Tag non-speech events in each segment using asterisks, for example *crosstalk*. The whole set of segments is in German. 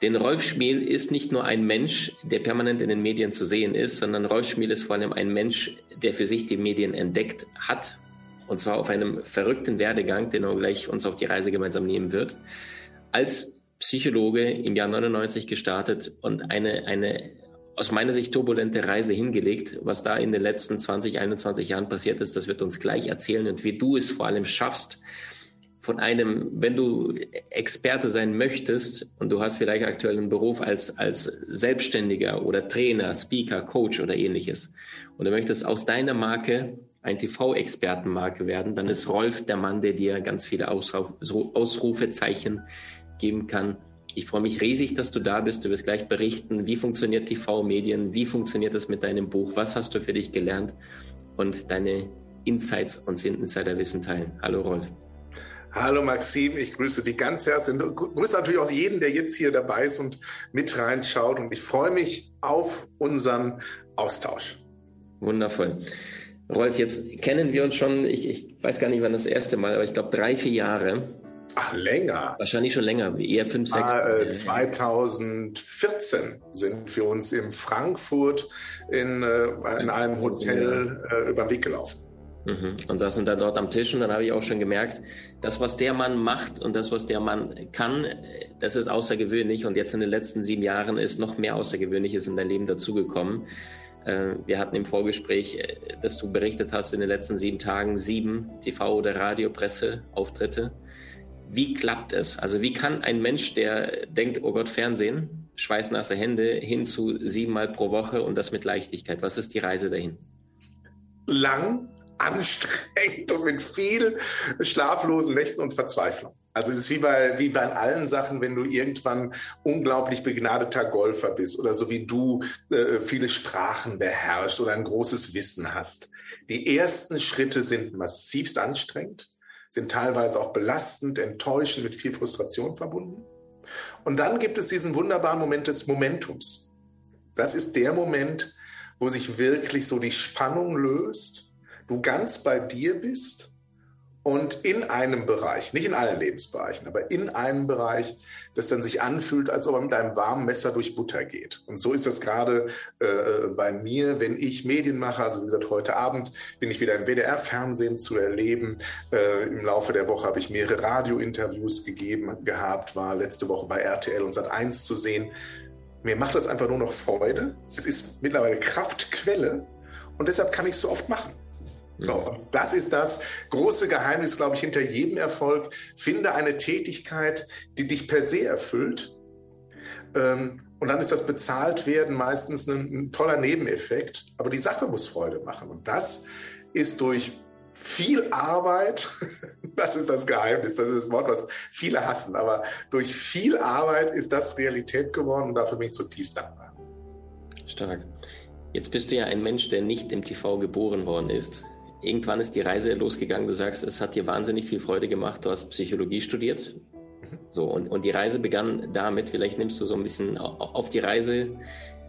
Denn Rolf Schmiel ist nicht nur ein Mensch, der permanent in den Medien zu sehen ist, sondern Rolf Schmiel ist vor allem ein Mensch, der für sich die Medien entdeckt hat. Und zwar auf einem verrückten Werdegang, den er gleich uns auf die Reise gemeinsam nehmen wird. Als Psychologe im Jahr 99 gestartet und eine, eine aus meiner Sicht turbulente Reise hingelegt. Was da in den letzten 20, 21 Jahren passiert ist, das wird uns gleich erzählen und wie du es vor allem schaffst, von einem, wenn du Experte sein möchtest und du hast vielleicht aktuell einen Beruf als, als Selbstständiger oder Trainer, Speaker, Coach oder ähnliches und du möchtest aus deiner Marke ein TV-Expertenmarke werden, dann ist Rolf der Mann, der dir ganz viele Ausruf, Ausrufezeichen geben kann. Ich freue mich riesig, dass du da bist. Du wirst gleich berichten, wie funktioniert TV-Medien, wie funktioniert das mit deinem Buch, was hast du für dich gelernt und deine Insights und Insiderwissen teilen. Hallo Rolf. Hallo Maxim, ich grüße dich ganz herzlich und grüße natürlich auch jeden, der jetzt hier dabei ist und mit reinschaut. Und ich freue mich auf unseren Austausch. Wundervoll. Rolf, jetzt kennen wir uns schon, ich, ich weiß gar nicht, wann das erste Mal, aber ich glaube drei, vier Jahre. Ach, länger. Wahrscheinlich schon länger, eher fünf, sechs. Ah, äh, 2014 sind wir uns in Frankfurt in, äh, in einem Hotel äh, über den Weg gelaufen. Mhm. Und saßen da dort am Tisch und dann habe ich auch schon gemerkt, das, was der Mann macht und das, was der Mann kann, das ist außergewöhnlich. Und jetzt in den letzten sieben Jahren ist noch mehr Außergewöhnliches in dein Leben dazugekommen. Äh, wir hatten im Vorgespräch, äh, dass du berichtet hast, in den letzten sieben Tagen sieben TV- oder Radiopresseauftritte. Wie klappt es? Also wie kann ein Mensch, der denkt, oh Gott, Fernsehen, schweißnasse Hände, hin zu siebenmal pro Woche und das mit Leichtigkeit? Was ist die Reise dahin? Lang, anstrengend und mit viel schlaflosen Nächten und Verzweiflung. Also es ist wie bei, wie bei allen Sachen, wenn du irgendwann unglaublich begnadeter Golfer bist oder so wie du äh, viele Sprachen beherrschst oder ein großes Wissen hast. Die ersten Schritte sind massivst anstrengend, sind teilweise auch belastend, enttäuschend, mit viel Frustration verbunden. Und dann gibt es diesen wunderbaren Moment des Momentums. Das ist der Moment, wo sich wirklich so die Spannung löst du ganz bei dir bist und in einem Bereich, nicht in allen Lebensbereichen, aber in einem Bereich, das dann sich anfühlt, als ob er mit einem warmen Messer durch Butter geht. Und so ist das gerade äh, bei mir, wenn ich Medien mache. Also wie gesagt, heute Abend bin ich wieder im WDR-Fernsehen zu erleben. Äh, Im Laufe der Woche habe ich mehrere Radiointerviews gegeben gehabt, war letzte Woche bei RTL und Sat1 zu sehen. Mir macht das einfach nur noch Freude. Es ist mittlerweile Kraftquelle und deshalb kann ich es so oft machen. So, das ist das große Geheimnis, glaube ich, hinter jedem Erfolg. Finde eine Tätigkeit, die dich per se erfüllt. Ähm, und dann ist das bezahlt werden meistens ein, ein toller Nebeneffekt. Aber die Sache muss Freude machen. Und das ist durch viel Arbeit, *laughs* das ist das Geheimnis, das ist das Wort, was viele hassen, aber durch viel Arbeit ist das Realität geworden und dafür bin ich zutiefst dankbar. Stark. Jetzt bist du ja ein Mensch, der nicht im TV geboren worden ist irgendwann ist die Reise losgegangen. Du sagst, es hat dir wahnsinnig viel Freude gemacht. Du hast Psychologie studiert. Mhm. So, und, und die Reise begann damit, vielleicht nimmst du so ein bisschen auf die Reise.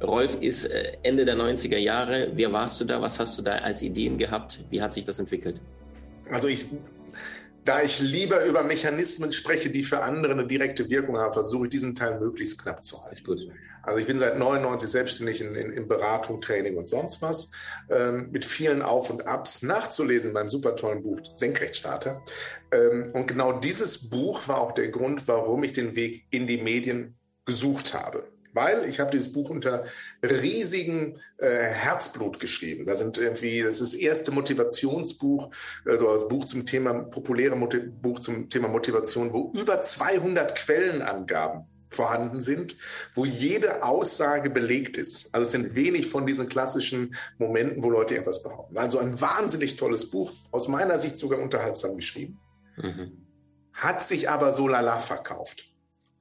Rolf ist äh, Ende der 90er Jahre. Wer warst du da? Was hast du da als Ideen gehabt? Wie hat sich das entwickelt? Also ich da ich lieber über Mechanismen spreche, die für andere eine direkte Wirkung haben, versuche ich diesen Teil möglichst knapp zu halten. Gut. Also ich bin seit 99 selbstständig in, in, in Beratung, Training und sonst was, ähm, mit vielen Auf und Abs nachzulesen in meinem super tollen Buch Senkrechtstarter. Ähm, und genau dieses Buch war auch der Grund, warum ich den Weg in die Medien gesucht habe weil ich habe dieses Buch unter riesigen äh, Herzblut geschrieben. Da sind irgendwie, das ist das erste Motivationsbuch, also das Buch zum Thema, populäre Motiv Buch zum Thema Motivation, wo über 200 Quellenangaben vorhanden sind, wo jede Aussage belegt ist. Also es sind wenig von diesen klassischen Momenten, wo Leute etwas behaupten. Also ein wahnsinnig tolles Buch, aus meiner Sicht sogar unterhaltsam geschrieben, mhm. hat sich aber so lala verkauft.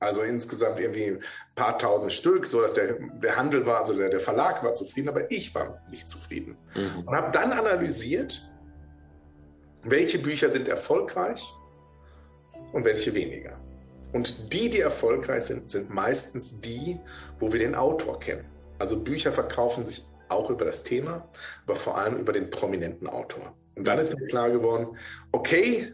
Also insgesamt irgendwie ein paar tausend Stück, so dass der, der Handel war, also der, der Verlag war zufrieden, aber ich war nicht zufrieden. Mhm. Und habe dann analysiert, welche Bücher sind erfolgreich und welche weniger. Und die, die erfolgreich sind, sind meistens die, wo wir den Autor kennen. Also Bücher verkaufen sich auch über das Thema, aber vor allem über den prominenten Autor. Und dann ist mir klar geworden, okay,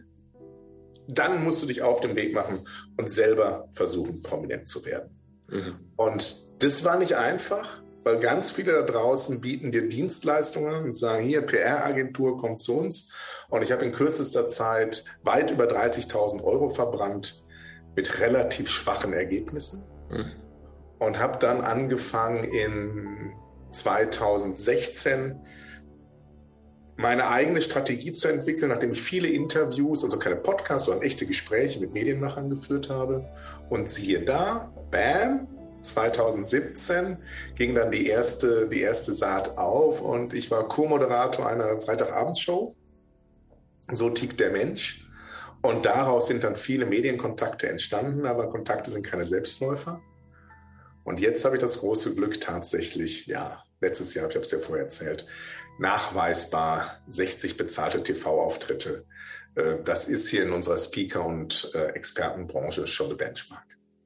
dann musst du dich auf den Weg machen und selber versuchen, prominent zu werden. Mhm. Und das war nicht einfach, weil ganz viele da draußen bieten dir Dienstleistungen und sagen, hier, PR-Agentur, kommt zu uns. Und ich habe in kürzester Zeit weit über 30.000 Euro verbrannt mit relativ schwachen Ergebnissen. Mhm. Und habe dann angefangen in 2016 meine eigene Strategie zu entwickeln, nachdem ich viele Interviews, also keine Podcasts, sondern echte Gespräche mit Medienmachern geführt habe. Und siehe da, bam, 2017 ging dann die erste, die erste Saat auf und ich war Co-Moderator einer Freitagabendshow. So tickt der Mensch. Und daraus sind dann viele Medienkontakte entstanden, aber Kontakte sind keine Selbstläufer. Und jetzt habe ich das große Glück tatsächlich, ja, letztes Jahr, ich habe es ja vorher erzählt, nachweisbar 60 bezahlte TV-Auftritte. Äh, das ist hier in unserer Speaker- und äh, Expertenbranche schon eine Benchmark.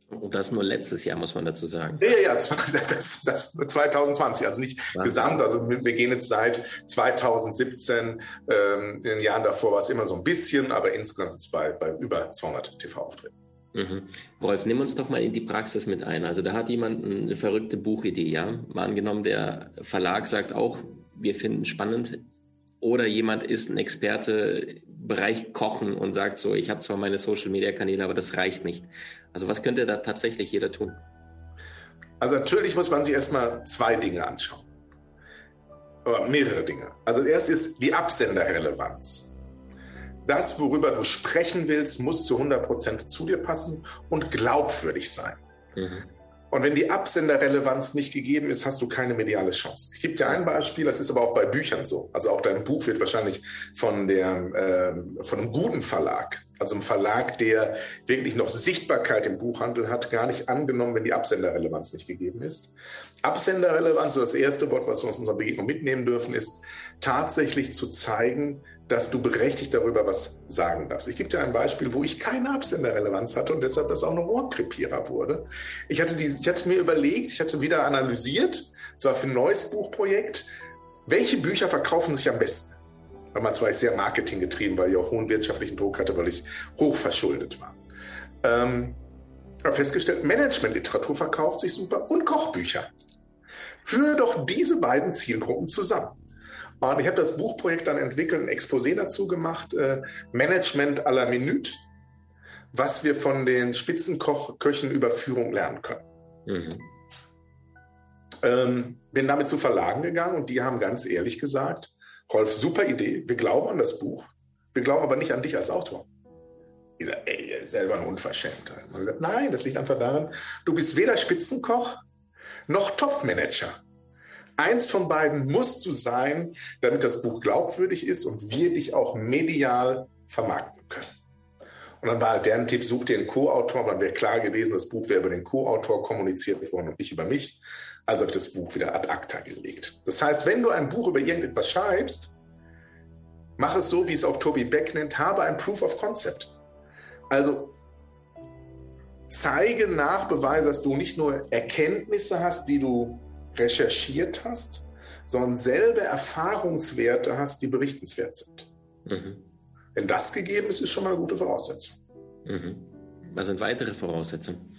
Und das nur letztes Jahr, muss man dazu sagen. Ja, ja, *laughs* das, das 2020, also nicht Was? gesamt. Also wir gehen jetzt seit 2017, ähm, in den Jahren davor war es immer so ein bisschen, aber insgesamt bei, bei über 200 TV-Auftritten. Mhm. Wolf, nimm uns doch mal in die Praxis mit ein. Also da hat jemand eine verrückte Buchidee, ja. Mal angenommen, der Verlag sagt auch, wir finden spannend. Oder jemand ist ein Experte Bereich Kochen und sagt so, ich habe zwar meine Social-Media-Kanäle, aber das reicht nicht. Also was könnte da tatsächlich jeder tun? Also natürlich muss man sich erstmal zwei Dinge anschauen. Oder mehrere Dinge. Also erst ist die Absenderrelevanz. Das, worüber du sprechen willst, muss zu 100% zu dir passen und glaubwürdig sein. Mhm. Und wenn die Absenderrelevanz nicht gegeben ist, hast du keine mediale Chance. Ich gebe dir ein Beispiel, das ist aber auch bei Büchern so. Also auch dein Buch wird wahrscheinlich von, der, äh, von einem guten Verlag, also einem Verlag, der wirklich noch Sichtbarkeit im Buchhandel hat, gar nicht angenommen, wenn die Absenderrelevanz nicht gegeben ist. Absenderrelevanz, das erste Wort, was wir aus unserer Begegnung mitnehmen dürfen, ist tatsächlich zu zeigen, dass du berechtigt darüber was sagen darfst. Ich gebe dir ein Beispiel, wo ich keine Absenderrelevanz hatte und deshalb das auch ein Rohrkrepierer wurde. Ich hatte, die, ich hatte mir überlegt, ich hatte wieder analysiert, zwar für ein neues Buchprojekt, welche Bücher verkaufen sich am besten. Damals war ich sehr marketinggetrieben, weil ich auch hohen wirtschaftlichen Druck hatte, weil ich hochverschuldet war. Ähm, habe festgestellt, Managementliteratur verkauft sich super und Kochbücher. Führe doch diese beiden Zielgruppen zusammen. Und ich habe das Buchprojekt dann entwickelt, ein Exposé dazu gemacht, äh, Management à la Minute, was wir von den Spitzenköchen über Führung lernen können. Mhm. Ähm, bin damit zu Verlagen gegangen und die haben ganz ehrlich gesagt, Rolf, super Idee, wir glauben an das Buch, wir glauben aber nicht an dich als Autor. Ich sage, ey, selber ein Unverschämtheit. Man sagt, nein, das liegt einfach daran, du bist weder Spitzenkoch noch Topmanager. Eins von beiden musst du sein, damit das Buch glaubwürdig ist und wir dich auch medial vermarkten können. Und dann war halt deren Tipp, such dir einen Co-Autor. Dann wäre klar gewesen, das Buch wäre über den Co-Autor kommuniziert worden und nicht über mich. Also habe ich das Buch wieder ad acta gelegt. Das heißt, wenn du ein Buch über irgendetwas schreibst, mach es so, wie es auch Toby Beck nennt, habe ein Proof of Concept. Also zeige nach, beweise, dass du nicht nur Erkenntnisse hast, die du recherchiert hast, sondern selbe Erfahrungswerte hast, die berichtenswert sind. Mhm. Wenn das gegeben ist, ist schon mal eine gute Voraussetzung. Mhm. Was sind weitere Voraussetzungen?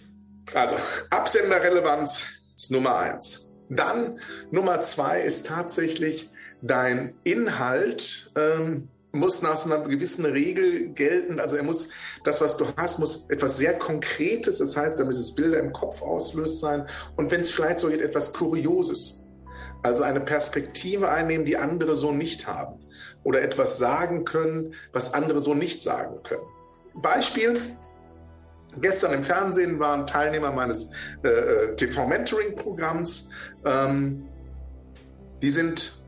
Also Absenderrelevanz ist Nummer eins. Dann Nummer zwei ist tatsächlich dein Inhalt. Ähm, muss nach so einer gewissen Regel gelten. Also er muss, das, was du hast, muss etwas sehr Konkretes, das heißt, da müssen es Bilder im Kopf auslöst sein. Und wenn es vielleicht so geht, etwas Kurioses. Also eine Perspektive einnehmen, die andere so nicht haben. Oder etwas sagen können, was andere so nicht sagen können. Beispiel. Gestern im Fernsehen waren Teilnehmer meines äh, äh TV-Mentoring-Programms. Ähm, die sind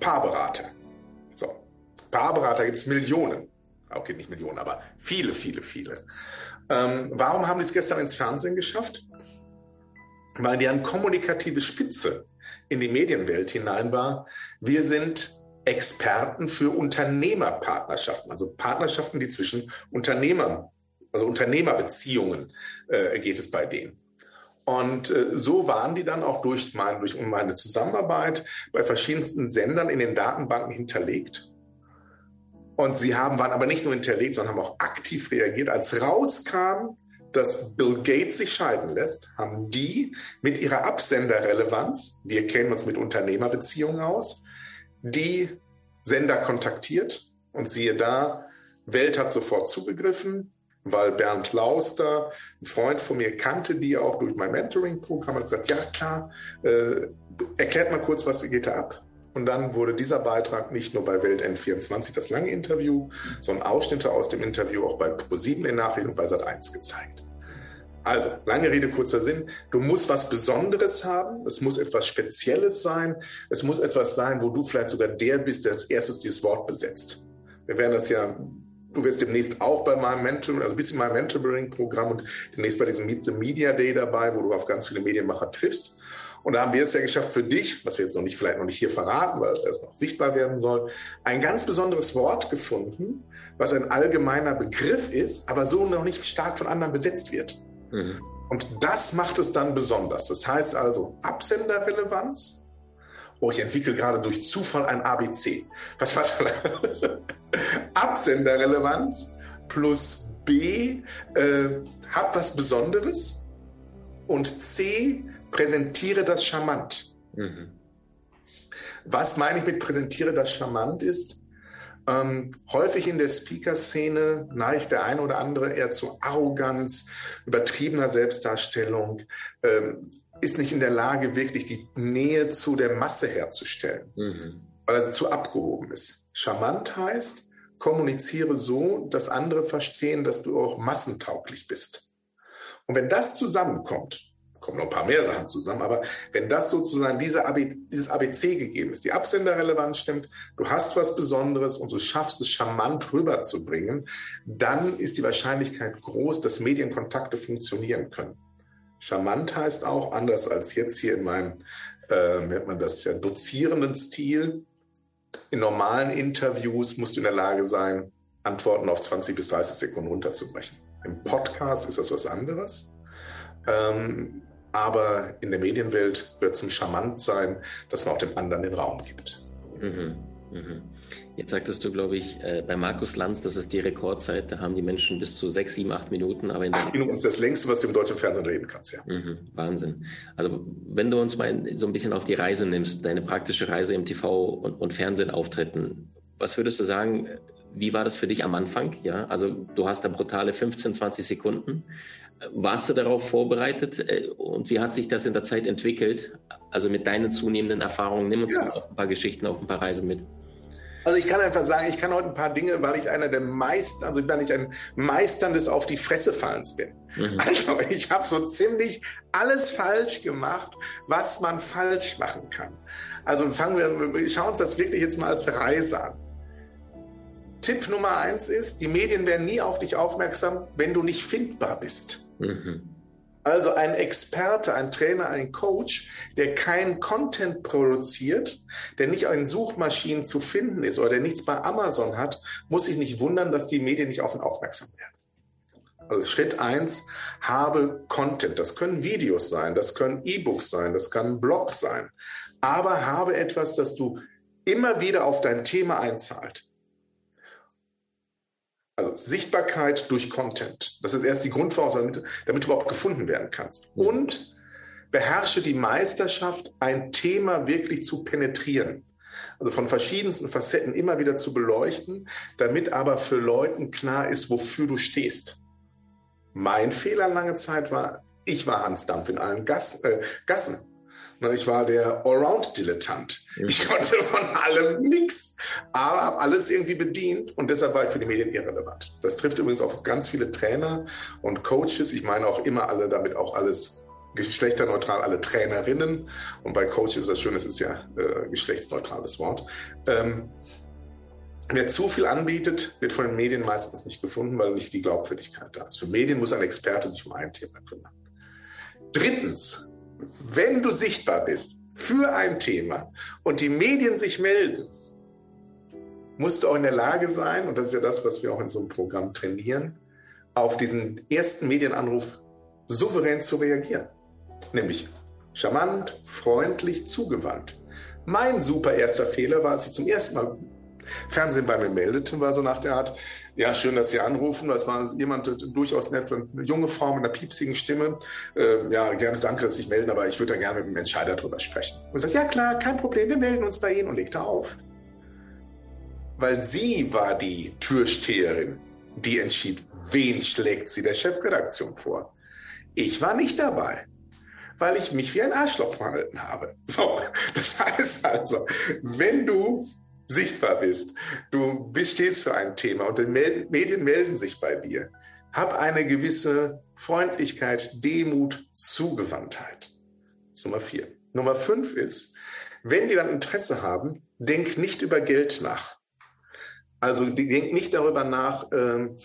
Paarberater. Paarberater gibt es Millionen. okay, nicht Millionen, aber viele, viele, viele. Ähm, warum haben die es gestern ins Fernsehen geschafft? Weil deren kommunikative Spitze in die Medienwelt hinein war. Wir sind Experten für Unternehmerpartnerschaften, also Partnerschaften, die zwischen Unternehmern, also Unternehmerbeziehungen äh, geht es bei denen. Und äh, so waren die dann auch durch, mein, durch meine Zusammenarbeit bei verschiedensten Sendern in den Datenbanken hinterlegt. Und sie haben, waren aber nicht nur hinterlegt, sondern haben auch aktiv reagiert. Als rauskam, dass Bill Gates sich scheiden lässt, haben die mit ihrer Absenderrelevanz, wir kennen uns mit Unternehmerbeziehungen aus, die Sender kontaktiert und siehe da, Welt hat sofort zugegriffen, weil Bernd Lauster, ein Freund von mir, kannte die auch durch mein Mentoring-Programm, hat gesagt, ja klar, äh, erklärt mal kurz, was geht da ab. Und dann wurde dieser Beitrag nicht nur bei Welt N24 das lange Interview, sondern Ausschnitte aus dem Interview auch bei Pro7 in Nachrichten und bei Sat1 gezeigt. Also, lange Rede, kurzer Sinn. Du musst was Besonderes haben. Es muss etwas Spezielles sein. Es muss etwas sein, wo du vielleicht sogar der bist, der als erstes dieses Wort besetzt. Wir werden das ja, du wirst demnächst auch bei meinem Mentoring, also bist in meinem Mentoring-Programm und demnächst bei diesem Meet the Media Day dabei, wo du auf ganz viele Medienmacher triffst. Und da haben wir es ja geschafft für dich, was wir jetzt noch nicht, vielleicht noch nicht hier verraten, weil es erst noch sichtbar werden soll, ein ganz besonderes Wort gefunden, was ein allgemeiner Begriff ist, aber so noch nicht stark von anderen besetzt wird. Mhm. Und das macht es dann besonders. Das heißt also Absenderrelevanz. Oh, ich entwickle gerade durch Zufall ein ABC. Was war das? *laughs* Absenderrelevanz plus B, äh, hab was Besonderes. Und C, präsentiere das charmant. Mhm. Was meine ich mit präsentiere das charmant ist, ähm, häufig in der Speaker-Szene neigt der eine oder andere eher zu Arroganz, übertriebener Selbstdarstellung, ähm, ist nicht in der Lage, wirklich die Nähe zu der Masse herzustellen, mhm. weil er zu abgehoben ist. Charmant heißt, kommuniziere so, dass andere verstehen, dass du auch massentauglich bist. Und wenn das zusammenkommt, kommen noch ein paar mehr Sachen zusammen, aber wenn das sozusagen diese AB, dieses ABC gegeben ist, die Absenderrelevanz stimmt, du hast was Besonderes und du schaffst es charmant rüberzubringen, dann ist die Wahrscheinlichkeit groß, dass Medienkontakte funktionieren können. Charmant heißt auch, anders als jetzt hier in meinem, äh, nennt man das ja, dozierenden Stil, in normalen Interviews musst du in der Lage sein, Antworten auf 20 bis 30 Sekunden runterzubrechen. Im Podcast ist das was anderes. Ähm, aber in der Medienwelt wird es zum Charmant sein, dass man auch dem anderen den Raum gibt. Mhm. Mhm. Jetzt sagtest du, glaube ich, äh, bei Markus Lanz, das ist die Rekordzeit, da haben die Menschen bis zu sechs, sieben, acht Minuten. Aber in acht Minuten ist das längste, was du im deutschen Fernsehen reden kannst, ja. Mhm. Wahnsinn. Also wenn du uns mal so ein bisschen auf die Reise nimmst, deine praktische Reise im TV und, und Fernsehen auftreten, was würdest du sagen, wie war das für dich am Anfang? Ja, also du hast da brutale 15, 20 Sekunden. Warst du darauf vorbereitet äh, und wie hat sich das in der Zeit entwickelt? Also mit deinen zunehmenden Erfahrungen, nimm uns ja. mal auf ein paar Geschichten, auf ein paar Reisen mit. Also ich kann einfach sagen, ich kann heute ein paar Dinge, weil ich einer der meisten, also weil ich ein Meistern des auf die Fresse fallens bin. Mhm. Also ich habe so ziemlich alles falsch gemacht, was man falsch machen kann. Also fangen wir, schauen uns das wirklich jetzt mal als Reise an. Tipp Nummer eins ist, die Medien werden nie auf dich aufmerksam, wenn du nicht findbar bist. Mhm. Also ein Experte, ein Trainer, ein Coach, der keinen Content produziert, der nicht in Suchmaschinen zu finden ist oder der nichts bei Amazon hat, muss sich nicht wundern, dass die Medien nicht auf ihn aufmerksam werden. Also Schritt eins, habe Content. Das können Videos sein, das können E-Books sein, das kann Blogs sein. Aber habe etwas, das du immer wieder auf dein Thema einzahlt. Also Sichtbarkeit durch Content. Das ist erst die Grundvoraussetzung, damit, damit, du überhaupt gefunden werden kannst. Mhm. Und beherrsche die Meisterschaft, ein Thema wirklich zu penetrieren. Also von verschiedensten Facetten immer wieder zu beleuchten, damit aber für Leuten klar ist, wofür du stehst. Mein Fehler lange Zeit war, ich war Hans Dampf in allen äh, Gassen. Ich war der Allround-Dilettant. Ich konnte von allem nichts, aber habe alles irgendwie bedient und deshalb war ich für die Medien irrelevant. Das trifft übrigens auf ganz viele Trainer und Coaches. Ich meine auch immer alle, damit auch alles geschlechterneutral, alle Trainerinnen. Und bei Coaches ist das schön, es ist ja äh, geschlechtsneutrales Wort. Ähm, Wer zu viel anbietet, wird von den Medien meistens nicht gefunden, weil nicht die Glaubwürdigkeit da ist. Für Medien muss ein Experte sich um ein Thema kümmern. Drittens, wenn du sichtbar bist für ein Thema und die Medien sich melden, musst du auch in der Lage sein, und das ist ja das, was wir auch in so einem Programm trainieren, auf diesen ersten Medienanruf souverän zu reagieren. Nämlich charmant, freundlich, zugewandt. Mein super erster Fehler war, als ich zum ersten Mal Fernsehen bei mir meldete, war so nach der Art, ja, schön, dass Sie anrufen. Das war jemand durchaus nett, eine junge Frau mit einer piepsigen Stimme. Äh, ja, gerne, danke, dass Sie sich melden, aber ich würde da gerne mit dem Entscheider drüber sprechen. Und ich sagte, ja klar, kein Problem, wir melden uns bei Ihnen und legte auf. Weil sie war die Türsteherin, die entschied, wen schlägt sie der Chefredaktion vor. Ich war nicht dabei weil ich mich wie ein Arschloch verhalten habe. So, *laughs* das heißt also, wenn du sichtbar bist, du stehst für ein Thema und die Medien melden sich bei dir, hab eine gewisse Freundlichkeit, Demut, Zugewandtheit. Das ist Nummer vier. Nummer fünf ist, wenn die dann Interesse haben, denk nicht über Geld nach. Also denk nicht darüber nach, ähm,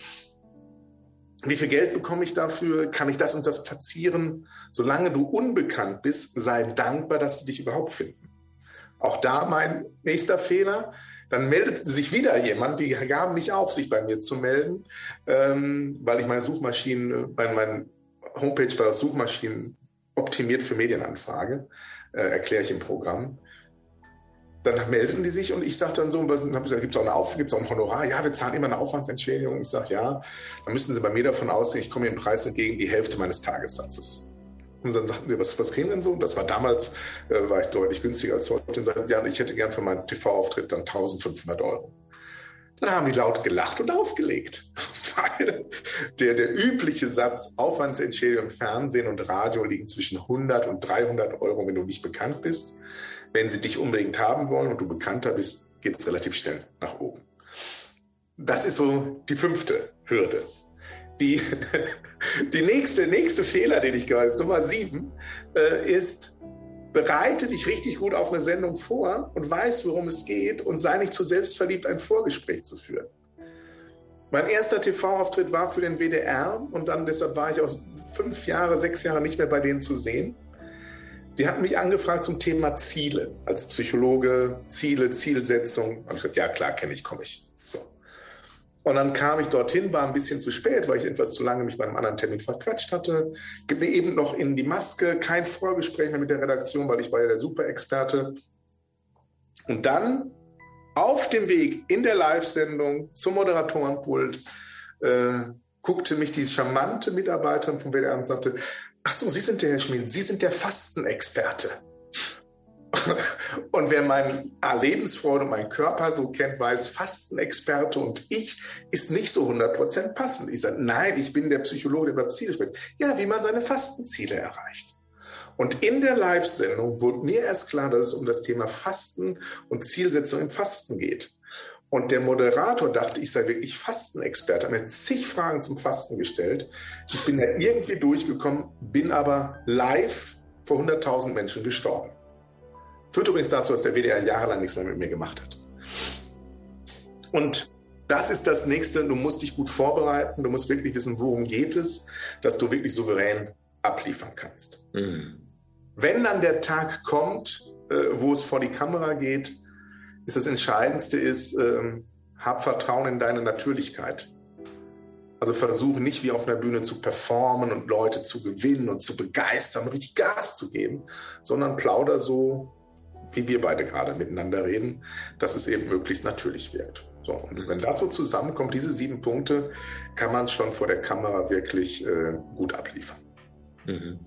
wie viel Geld bekomme ich dafür? Kann ich das und das platzieren? Solange du unbekannt bist, sei dankbar, dass sie dich überhaupt finden. Auch da mein nächster Fehler. Dann meldet sich wieder jemand, die gaben nicht auf, sich bei mir zu melden, ähm, weil ich meine Suchmaschinen, bei meinen Homepage bei Suchmaschinen optimiert für Medienanfrage, äh, erkläre ich im Programm dann meldeten die sich und ich sagte dann so, gibt es auch, auch ein Honorar? Ja, wir zahlen immer eine Aufwandsentschädigung. Ich sage, ja, dann müssen Sie bei mir davon ausgehen, ich komme Ihnen Preis entgegen, die Hälfte meines Tagessatzes. Und dann sagten sie, was, was kriegen denn so? Und das war damals, äh, war ich deutlich günstiger als heute. Und sagten, ja, ich hätte gern für meinen TV-Auftritt dann 1500 Euro. Dann haben die laut gelacht und aufgelegt. *laughs* Weil der, der übliche Satz Aufwandsentschädigung Fernsehen und Radio liegen zwischen 100 und 300 Euro, wenn du nicht bekannt bist. Wenn sie dich unbedingt haben wollen und du bekannter bist, geht es relativ schnell nach oben. Das ist so die fünfte Hürde. Die, *laughs* die nächste, nächste Fehler, den ich gerade, ist Nummer sieben, äh, ist, bereite dich richtig gut auf eine Sendung vor und weiß, worum es geht und sei nicht zu selbstverliebt, ein Vorgespräch zu führen. Mein erster TV-Auftritt war für den WDR und dann deshalb war ich auch fünf Jahre, sechs Jahre nicht mehr bei denen zu sehen. Die hatten mich angefragt zum Thema Ziele. Als Psychologe, Ziele, Zielsetzung. Und ich gesagt, ja klar, kenne ich, komme ich. Und dann kam ich dorthin, war ein bisschen zu spät, weil ich etwas zu lange mich bei einem anderen Termin verquatscht hatte. Gib mir eben noch in die Maske, kein Vorgespräch mehr mit der Redaktion, weil ich war ja der Superexperte. Und dann auf dem Weg in der Live-Sendung zum Moderatorenpult äh, guckte mich die charmante Mitarbeiterin vom WDR und sagte, Ach so, Sie sind der Herr Schmid, Sie sind der Fastenexperte. Und wer meine Lebensfreude und meinen Körper so kennt, weiß, Fastenexperte und ich ist nicht so 100% passend. Ich sage, nein, ich bin der Psychologe, der über Ziele spricht. Ja, wie man seine Fastenziele erreicht. Und in der Live-Sendung wurde mir erst klar, dass es um das Thema Fasten und Zielsetzung im Fasten geht. Und der Moderator dachte, ich sei wirklich Fastenexperte, hat mir zig Fragen zum Fasten gestellt. Ich bin da irgendwie durchgekommen, bin aber live vor 100.000 Menschen gestorben. Führt übrigens dazu, dass der WDR jahrelang nichts mehr mit mir gemacht hat. Und das ist das Nächste. Du musst dich gut vorbereiten. Du musst wirklich wissen, worum geht es, dass du wirklich souverän abliefern kannst. Mhm. Wenn dann der Tag kommt, äh, wo es vor die Kamera geht, ist das Entscheidendste ist, ähm, hab Vertrauen in deine Natürlichkeit. Also versuche nicht wie auf einer Bühne zu performen und Leute zu gewinnen und zu begeistern, richtig Gas zu geben, sondern plauder so, wie wir beide gerade miteinander reden, dass es eben möglichst natürlich wirkt. So, und wenn das so zusammenkommt, diese sieben Punkte, kann man schon vor der Kamera wirklich äh, gut abliefern. Mhm.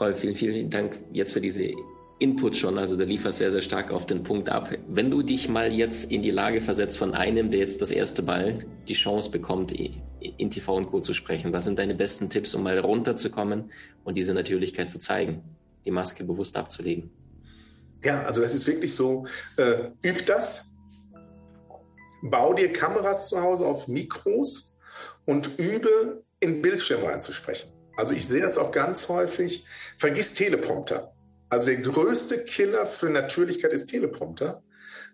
Rolf, vielen, vielen Dank jetzt für diese Input schon, also du lieferst sehr, sehr stark auf den Punkt ab. Wenn du dich mal jetzt in die Lage versetzt von einem, der jetzt das erste Mal die Chance bekommt, in TV und Co. zu sprechen, was sind deine besten Tipps, um mal runterzukommen und diese Natürlichkeit zu zeigen, die Maske bewusst abzulegen? Ja, also das ist wirklich so, äh, üb das, bau dir Kameras zu Hause auf Mikros und übe in Bildschirm reinzusprechen. Also ich sehe das auch ganz häufig, vergiss Teleprompter. Also der größte Killer für Natürlichkeit ist Teleprompter,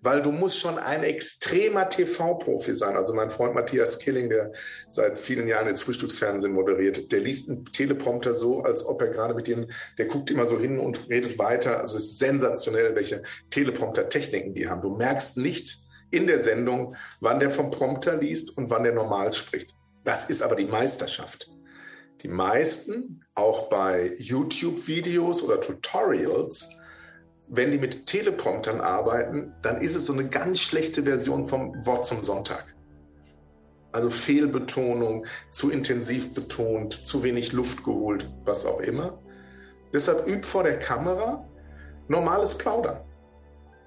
weil du musst schon ein extremer TV-Profi sein. Also mein Freund Matthias Killing, der seit vielen Jahren jetzt Frühstücksfernsehen moderiert, der liest einen Teleprompter so, als ob er gerade mit denen, der guckt immer so hin und redet weiter. Also es ist sensationell, welche Teleprompter-Techniken die haben. Du merkst nicht in der Sendung, wann der vom Prompter liest und wann der normal spricht. Das ist aber die Meisterschaft. Die meisten, auch bei YouTube-Videos oder Tutorials, wenn die mit Telepromptern arbeiten, dann ist es so eine ganz schlechte Version vom Wort zum Sonntag. Also Fehlbetonung, zu intensiv betont, zu wenig Luft geholt, was auch immer. Deshalb übt vor der Kamera normales Plaudern.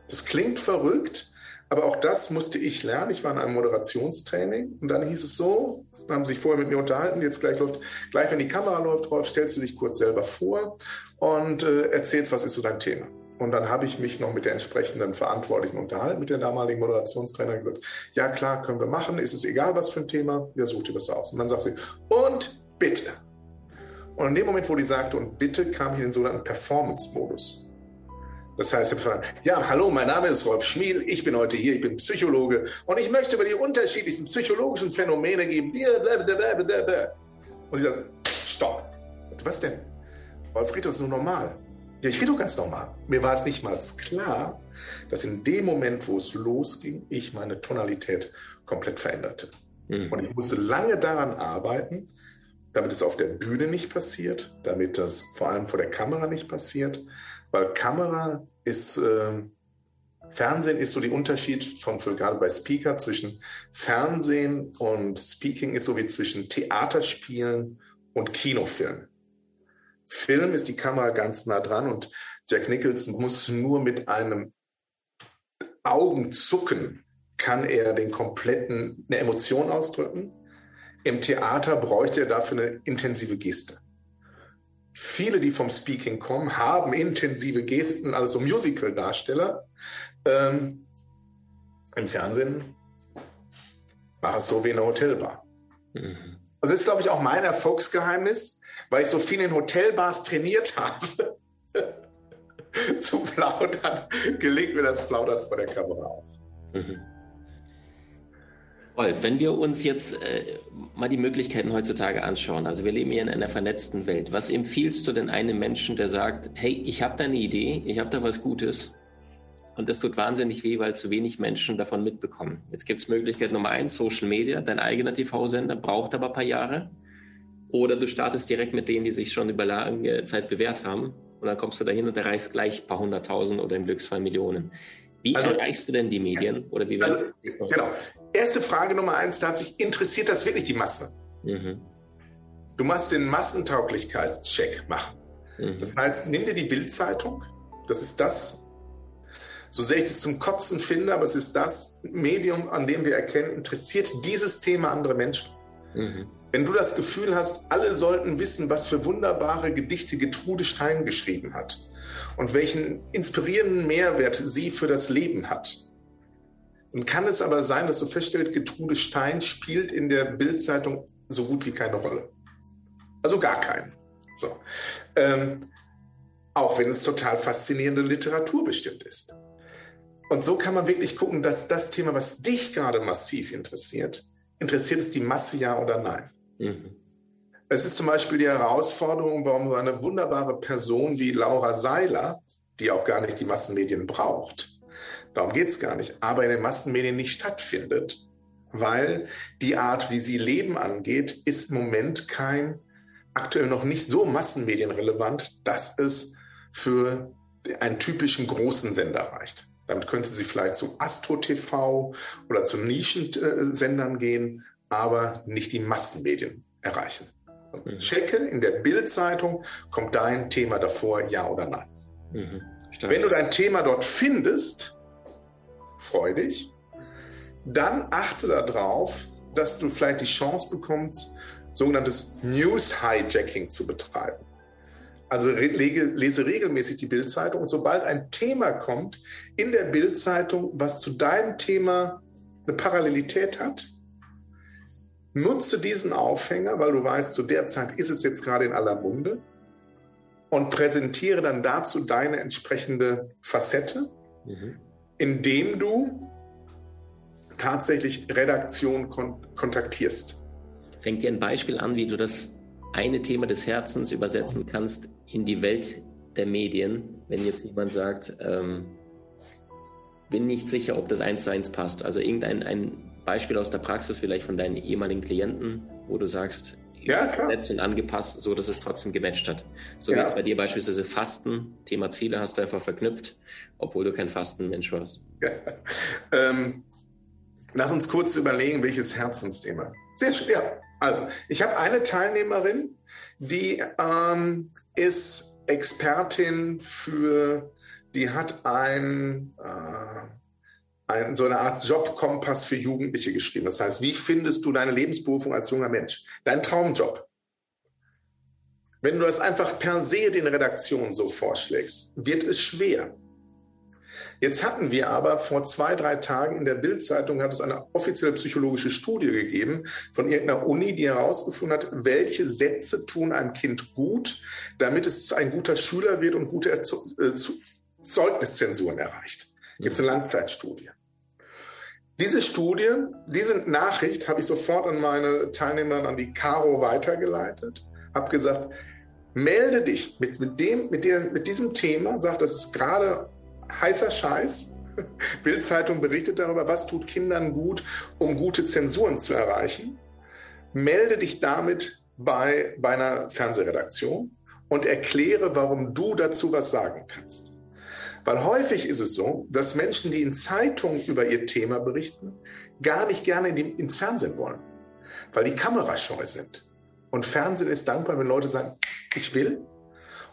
Das klingt verrückt, aber auch das musste ich lernen. Ich war in einem Moderationstraining und dann hieß es so, haben sich vorher mit mir unterhalten, jetzt gleich läuft, gleich wenn die Kamera läuft, Rolf, stellst du dich kurz selber vor und äh, erzählst, was ist so dein Thema. Und dann habe ich mich noch mit der entsprechenden Verantwortlichen unterhalten, mit der damaligen Moderationstrainer gesagt, ja klar, können wir machen, ist es egal, was für ein Thema, ja, such dir das aus. Und dann sagt sie, und bitte. Und in dem Moment, wo die sagte, und bitte, kam ich in den sogenannten Performance-Modus. Das heißt, ja, hallo, mein Name ist Rolf Schmiel, ich bin heute hier, ich bin Psychologe und ich möchte über die unterschiedlichsten psychologischen Phänomene geben. Und sie sagt, stopp. Was denn? Rolf Rito ist nur normal. Ja, ich rede doch ganz normal. Mir war es nicht mal klar, dass in dem Moment, wo es losging, ich meine Tonalität komplett veränderte. Mhm. Und ich musste lange daran arbeiten, damit es auf der Bühne nicht passiert, damit das vor allem vor der Kamera nicht passiert, weil Kamera ist, äh, Fernsehen ist so die Unterschied von, für, gerade bei Speaker zwischen Fernsehen und Speaking ist so wie zwischen Theaterspielen und Kinofilm. Film ist die Kamera ganz nah dran und Jack Nicholson muss nur mit einem Augenzucken kann er den kompletten eine Emotion ausdrücken. Im Theater bräuchte er dafür eine intensive Geste. Viele, die vom Speaking kommen, haben intensive Gesten, also Musical-Darsteller. Ähm, Im Fernsehen war es so wie in einer Hotelbar. Mhm. Also das ist, glaube ich, auch mein Erfolgsgeheimnis weil ich so viel in Hotelbars trainiert habe, *laughs* zu plaudern, gelingt mir das Plaudern vor der Kamera auch. Mhm. Rolf, wenn wir uns jetzt äh, mal die Möglichkeiten heutzutage anschauen, also wir leben hier in einer vernetzten Welt, was empfiehlst du denn einem Menschen, der sagt, hey, ich habe da eine Idee, ich habe da was Gutes und das tut wahnsinnig weh, weil zu wenig Menschen davon mitbekommen. Jetzt gibt es Möglichkeit Nummer eins, Social Media, dein eigener TV-Sender, braucht aber ein paar Jahre. Oder du startest direkt mit denen, die sich schon über lange Zeit bewährt haben. Und dann kommst du dahin und erreichst gleich ein paar hunderttausend oder im Glücksfall Millionen. Wie also, erreichst du denn die Medien? Oder wie also, genau. Erste Frage Nummer eins, da hat sich interessiert das wirklich die Masse? Mhm. Du machst den Massentauglichkeitscheck machen. Mhm. Das heißt, nimm dir die Bildzeitung. Das ist das, so sehr ich das zum Kotzen finde, aber es ist das Medium, an dem wir erkennen, interessiert dieses Thema andere Menschen. Mhm. Wenn du das Gefühl hast, alle sollten wissen, was für wunderbare Gedichte Getrude Stein geschrieben hat und welchen inspirierenden Mehrwert sie für das Leben hat, dann kann es aber sein, dass du feststellst, Getrude Stein spielt in der Bildzeitung so gut wie keine Rolle. Also gar keinen. So. Ähm, auch wenn es total faszinierende Literatur bestimmt ist. Und so kann man wirklich gucken, dass das Thema, was dich gerade massiv interessiert, interessiert es die Masse ja oder nein. Mhm. Es ist zum Beispiel die Herausforderung, warum so eine wunderbare Person wie Laura Seiler, die auch gar nicht die Massenmedien braucht, darum geht es gar nicht, aber in den Massenmedien nicht stattfindet, weil die Art, wie sie Leben angeht, ist im Moment kein, aktuell noch nicht so massenmedienrelevant, dass es für einen typischen großen Sender reicht. Damit könnte sie vielleicht zu Astro TV oder zu Nischensendern gehen, aber nicht die Massenmedien erreichen. Mhm. Checke in der Bildzeitung, kommt dein Thema davor, ja oder nein. Mhm. Wenn du dein Thema dort findest, freu dich, dann achte darauf, dass du vielleicht die Chance bekommst, sogenanntes News Hijacking zu betreiben. Also lese regelmäßig die Bildzeitung und sobald ein Thema kommt in der Bildzeitung, was zu deinem Thema eine Parallelität hat, Nutze diesen Aufhänger, weil du weißt, zu der Zeit ist es jetzt gerade in aller Munde und präsentiere dann dazu deine entsprechende Facette. Mhm. indem du tatsächlich Redaktion kon kontaktierst. Fängt dir ein Beispiel an, wie du das eine Thema des Herzens übersetzen kannst in die Welt der Medien, wenn jetzt jemand sagt, ähm, bin nicht sicher, ob das eins zu eins passt. Also irgendein ein Beispiel aus der Praxis, vielleicht von deinen ehemaligen Klienten, wo du sagst, ja, übersetzt und angepasst, so dass es trotzdem gematcht hat. So ja. wie jetzt bei dir beispielsweise Fasten, Thema Ziele hast du einfach verknüpft, obwohl du kein Fastenmensch warst. Ja. *laughs* Ähm, lass uns kurz überlegen, welches Herzensthema. Sehr schwer. Also, ich habe eine Teilnehmerin, die ähm, ist Expertin für, die hat ein, äh, ein, so eine Art Jobkompass für Jugendliche geschrieben. Das heißt, wie findest du deine Lebensberufung als junger Mensch? Dein Traumjob. Wenn du das einfach per se den Redaktionen so vorschlägst, wird es schwer. Jetzt hatten wir aber vor zwei, drei Tagen in der Bildzeitung hat es eine offizielle psychologische Studie gegeben von irgendeiner Uni, die herausgefunden hat, welche Sätze tun einem Kind gut, damit es ein guter Schüler wird und gute äh, Zeugniszensuren erreicht. Gibt es eine Langzeitstudie. Diese Studie, diese Nachricht habe ich sofort an meine Teilnehmer, an die Caro weitergeleitet, habe gesagt, melde dich mit, mit, dem, mit, der, mit diesem Thema, sagt, das ist gerade heißer Scheiß. *laughs* Bildzeitung berichtet darüber, was tut Kindern gut, um gute Zensuren zu erreichen. Melde dich damit bei, bei einer Fernsehredaktion und erkläre, warum du dazu was sagen kannst. Weil häufig ist es so, dass Menschen, die in Zeitungen über ihr Thema berichten, gar nicht gerne in die, ins Fernsehen wollen, weil die kamerascheu sind. Und Fernsehen ist dankbar, wenn Leute sagen, ich will,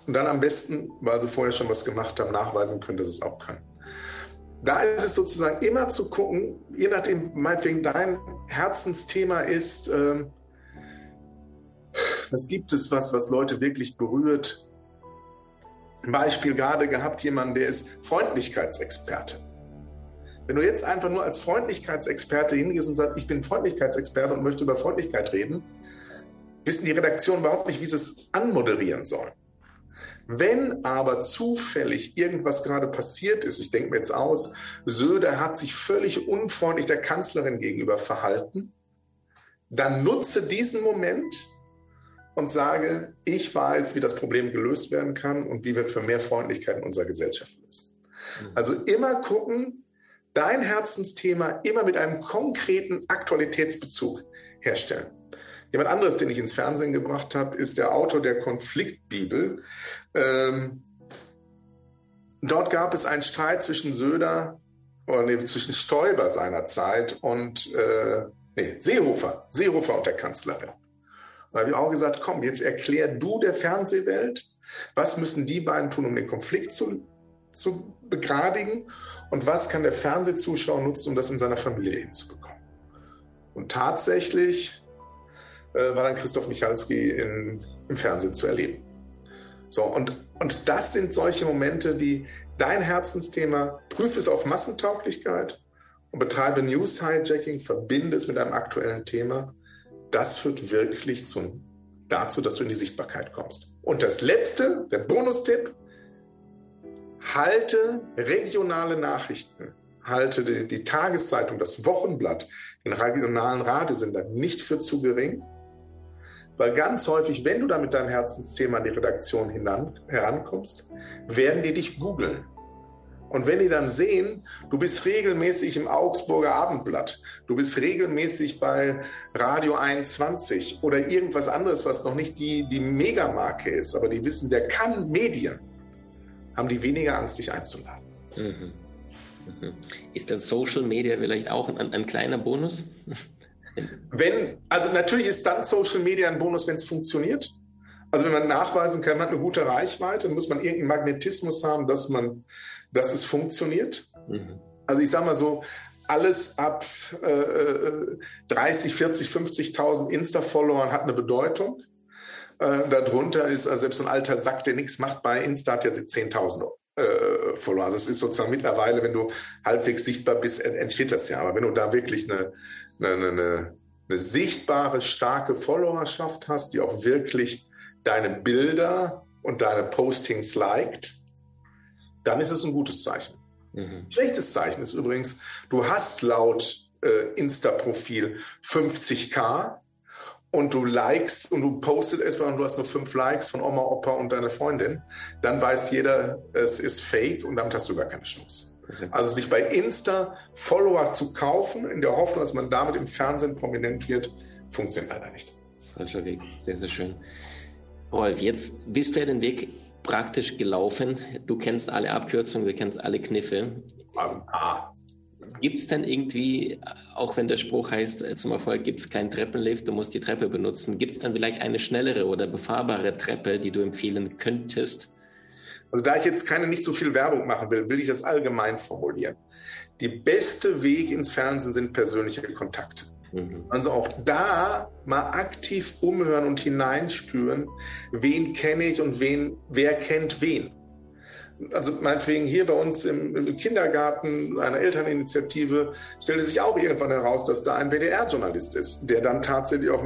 und dann am besten, weil sie vorher schon was gemacht haben, nachweisen können, dass sie es auch können. Da ist es sozusagen immer zu gucken, je nachdem, meinetwegen dein Herzensthema ist, äh, was gibt es was, was Leute wirklich berührt? Beispiel gerade gehabt, jemand, der ist Freundlichkeitsexperte. Wenn du jetzt einfach nur als Freundlichkeitsexperte hingehst und sagst, ich bin Freundlichkeitsexperte und möchte über Freundlichkeit reden, wissen die Redaktionen überhaupt nicht, wie sie es anmoderieren sollen. Wenn aber zufällig irgendwas gerade passiert ist, ich denke mir jetzt aus, Söder hat sich völlig unfreundlich der Kanzlerin gegenüber verhalten, dann nutze diesen Moment und sage, ich weiß, wie das Problem gelöst werden kann und wie wir für mehr Freundlichkeit in unserer Gesellschaft lösen. Mhm. Also immer gucken, dein Herzensthema immer mit einem konkreten Aktualitätsbezug herstellen. Jemand anderes, den ich ins Fernsehen gebracht habe, ist der Autor der Konfliktbibel. Ähm, dort gab es einen Streit zwischen Söder, oder nee, zwischen Stoiber seinerzeit und äh, nee, Seehofer, Seehofer und der Kanzlerin. Da habe ich auch gesagt, komm, jetzt erklär du der Fernsehwelt, was müssen die beiden tun, um den Konflikt zu, zu begradigen und was kann der Fernsehzuschauer nutzen, um das in seiner Familie hinzubekommen. Und tatsächlich äh, war dann Christoph Michalski in, im Fernsehen zu erleben. So, und, und das sind solche Momente, die dein Herzensthema, prüfe es auf Massentauglichkeit und betreibe News-Hijacking, verbinde es mit einem aktuellen Thema. Das führt wirklich zum, dazu, dass du in die Sichtbarkeit kommst. Und das letzte, der Bonustipp, halte regionale Nachrichten, halte die, die Tageszeitung, das Wochenblatt, den regionalen Radiosender nicht für zu gering weil ganz häufig, wenn du da mit deinem Herzensthema an die Redaktion hinan, herankommst, werden die dich googeln. Und wenn die dann sehen, du bist regelmäßig im Augsburger Abendblatt, du bist regelmäßig bei Radio 21 oder irgendwas anderes, was noch nicht die, die Megamarke ist, aber die wissen, der kann Medien, haben die weniger Angst, dich einzuladen. Mhm. Mhm. Ist dann Social Media vielleicht auch ein, ein kleiner Bonus? Wenn, also natürlich ist dann Social Media ein Bonus, wenn es funktioniert. Also wenn man nachweisen kann, man hat eine gute Reichweite, dann muss man irgendeinen Magnetismus haben, dass man, dass es funktioniert. Mhm. Also ich sage mal so, alles ab äh, 30, 40, 50.000 Insta-Followern hat eine Bedeutung. Äh, darunter ist also selbst so ein alter Sack, der nichts macht bei Insta, hat ja 10.000 äh, Follower. Also es ist sozusagen mittlerweile, wenn du halbwegs sichtbar bist, entsteht das ja. Aber wenn du da wirklich eine, eine, eine, eine sichtbare, starke Followerschaft hast, die auch wirklich deine Bilder und deine Postings liked, dann ist es ein gutes Zeichen. Mhm. Schlechtes Zeichen ist übrigens, du hast laut äh, Insta-Profil 50k und du likest und du postest es und du hast nur fünf Likes von Oma, Opa und deiner Freundin, dann weiß jeder, es ist fake und damit hast du gar keine Chance. Also sich bei Insta Follower zu kaufen, in der Hoffnung, dass man damit im Fernsehen prominent wird, funktioniert leider nicht. Falscher Weg, sehr, sehr schön. Rolf, jetzt bist du ja den Weg praktisch gelaufen. Du kennst alle Abkürzungen, du kennst alle Kniffe. Ah. Gibt es denn irgendwie, auch wenn der Spruch heißt, äh, zum Erfolg gibt es keinen Treppenlift, du musst die Treppe benutzen, gibt es dann vielleicht eine schnellere oder befahrbare Treppe, die du empfehlen könntest? Also da ich jetzt keine nicht so viel Werbung machen will, will ich das allgemein formulieren. Die beste Weg ins Fernsehen sind persönliche Kontakte. Mhm. Also auch da mal aktiv umhören und hineinspüren, wen kenne ich und wen, wer kennt wen. Also meinetwegen hier bei uns im, im Kindergarten einer Elterninitiative stellte sich auch irgendwann heraus, dass da ein WDR-Journalist ist, der dann tatsächlich auch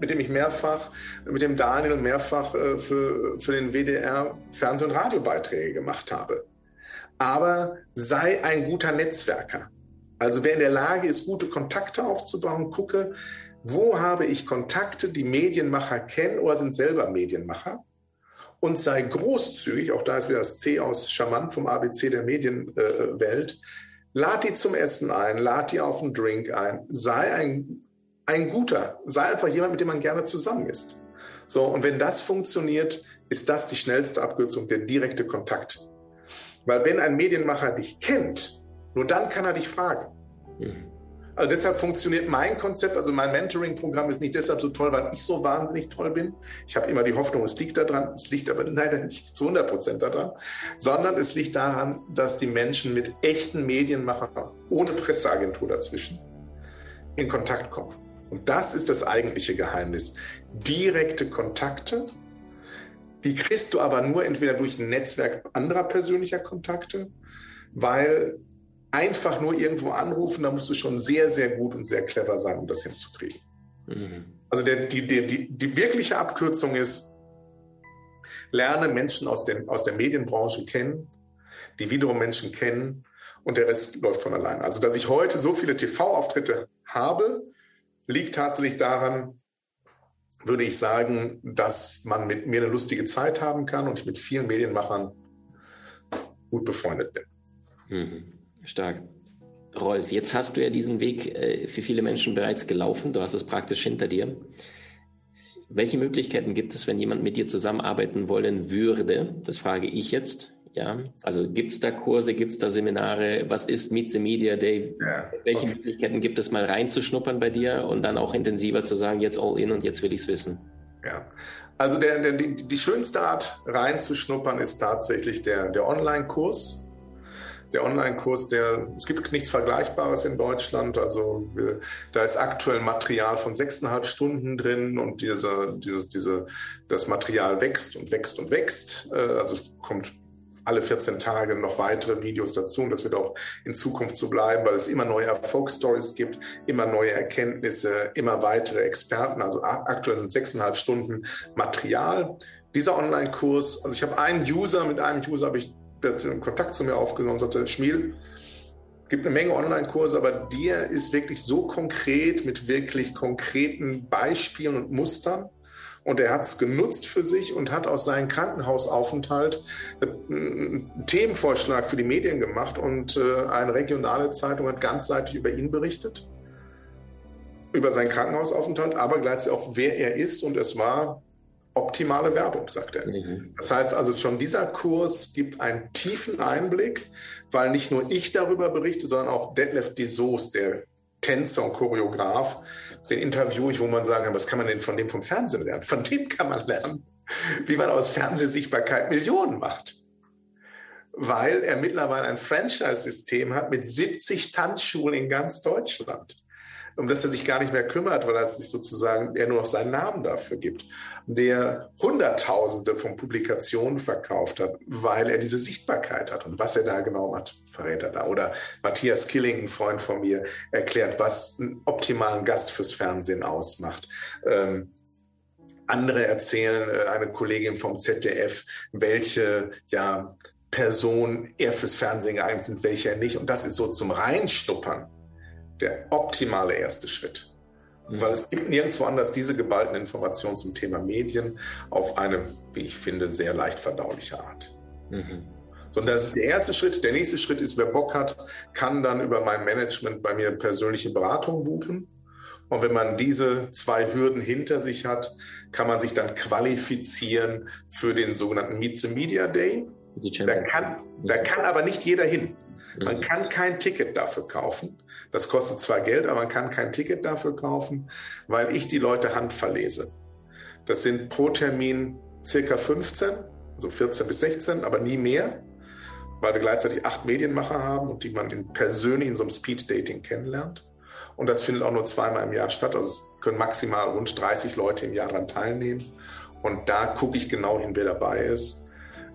mit dem ich mehrfach, mit dem Daniel mehrfach äh, für, für den WDR Fernseh- und Radiobeiträge gemacht habe. Aber sei ein guter Netzwerker. Also wer in der Lage ist, gute Kontakte aufzubauen, gucke, wo habe ich Kontakte, die Medienmacher kennen oder sind selber Medienmacher und sei großzügig, auch da ist wieder das C aus charmant vom ABC der Medienwelt, lad die zum Essen ein, lad die auf einen Drink ein, sei ein, ein guter, sei einfach jemand, mit dem man gerne zusammen ist. So, und wenn das funktioniert, ist das die schnellste Abkürzung, der direkte Kontakt. Weil wenn ein Medienmacher dich kennt, nur dann kann er dich fragen. Mhm. Also deshalb funktioniert mein Konzept, also mein Mentoring-Programm ist nicht deshalb so toll, weil ich so wahnsinnig toll bin. Ich habe immer die Hoffnung, es liegt daran, es liegt aber leider nicht zu 100 Prozent daran, sondern es liegt daran, dass die Menschen mit echten Medienmachern ohne Presseagentur dazwischen in Kontakt kommen. Und das ist das eigentliche Geheimnis. Direkte Kontakte, die kriegst du aber nur entweder durch ein Netzwerk anderer persönlicher Kontakte, weil einfach nur irgendwo anrufen, da musst du schon sehr, sehr gut und sehr clever sein, um das hinzukriegen. Mhm. Also der, die, die, die, die wirkliche Abkürzung ist, lerne Menschen aus, den, aus der Medienbranche kennen, die wiederum Menschen kennen und der Rest läuft von allein. Also dass ich heute so viele TV-Auftritte habe, liegt tatsächlich daran, würde ich sagen, dass man mit mir eine lustige Zeit haben kann und ich mit vielen Medienmachern gut befreundet bin. Mhm. Stark. Rolf, jetzt hast du ja diesen Weg äh, für viele Menschen bereits gelaufen. Du hast es praktisch hinter dir. Welche Möglichkeiten gibt es, wenn jemand mit dir zusammenarbeiten wollen würde? Das frage ich jetzt. Ja, also gibt es da Kurse, gibt es da Seminare? Was ist Meet the Media Day? Ja, Welche okay. Möglichkeiten gibt es, mal reinzuschnuppern bei dir und dann auch intensiver zu sagen, jetzt all in und jetzt will ich es wissen? Ja, also der, der, die, die schönste Art reinzuschnuppern ist tatsächlich der, der Online-Kurs der Online-Kurs, der, es gibt nichts Vergleichbares in Deutschland. Also da ist aktuell Material von sechseinhalb Stunden drin und diese, diese, diese, das Material wächst und wächst und wächst. Äh, also kommt alle 14 Tage noch weitere Videos dazu und das wird auch in Zukunft so bleiben, weil es immer neue Erfolgsstories gibt, immer neue Erkenntnisse, immer weitere Experten. Also aktuell sind sechseinhalb Stunden Material. Dieser Online-Kurs, also ich habe einen User, mit einem User habe ich der Kontakt zu mir aufgenommen und sagte, Schmiel, gibt eine Menge Online-Kurse, aber der ist wirklich so konkret mit wirklich konkreten Beispielen und Mustern. Und er hat es genutzt für sich und hat aus seinem Krankenhausaufenthalt einen Themenvorschlag für die Medien gemacht und äh, eine regionale Zeitung hat ganzseitig über ihn berichtet, über seinen Krankenhausaufenthalt, aber gleichzeitig auch, wer er ist. Und es war optimale Werbung, sagt er. Mhm. Das heißt also, schon dieser Kurs gibt einen tiefen Einblick, weil nicht nur ich darüber berichte, sondern auch Detlef Desos, der Tänzer und Choreograf, den interview ich, wo man sagen kann, was kann man denn von dem vom Fernsehen lernen? Von dem kann man lernen, wie man aus Fernsehsichtbarkeit Millionen macht. Weil er mittlerweile ein Franchise-System hat mit 70 Tanzschulen in ganz Deutschland um das er sich gar nicht mehr kümmert, weil er sich sozusagen er nur noch seinen Namen dafür gibt, der Hunderttausende von Publikationen verkauft hat, weil er diese Sichtbarkeit hat. Und was er da genau macht, verrät er da. Oder Matthias Killing, ein Freund von mir, erklärt, was einen optimalen Gast fürs Fernsehen ausmacht. Ähm, andere erzählen, äh, eine Kollegin vom ZDF, welche ja, Personen eher fürs Fernsehen geeignet sind, welche nicht. Und das ist so zum Reinstuppern der optimale erste Schritt. Weil es gibt nirgendwo anders diese geballten Informationen zum Thema Medien auf eine, wie ich finde, sehr leicht verdauliche Art. Mhm. Und das ist der erste Schritt. Der nächste Schritt ist, wer Bock hat, kann dann über mein Management bei mir persönliche Beratung buchen. Und wenn man diese zwei Hürden hinter sich hat, kann man sich dann qualifizieren für den sogenannten Meet the Media Day. Da kann, da kann aber nicht jeder hin. Man mhm. kann kein Ticket dafür kaufen. Das kostet zwar Geld, aber man kann kein Ticket dafür kaufen, weil ich die Leute handverlese. Das sind pro Termin circa 15, also 14 bis 16, aber nie mehr, weil wir gleichzeitig acht Medienmacher haben und die man in persönlich in so einem Speed-Dating kennenlernt. Und das findet auch nur zweimal im Jahr statt. Also es können maximal rund 30 Leute im Jahr daran teilnehmen. Und da gucke ich genau hin, wer dabei ist.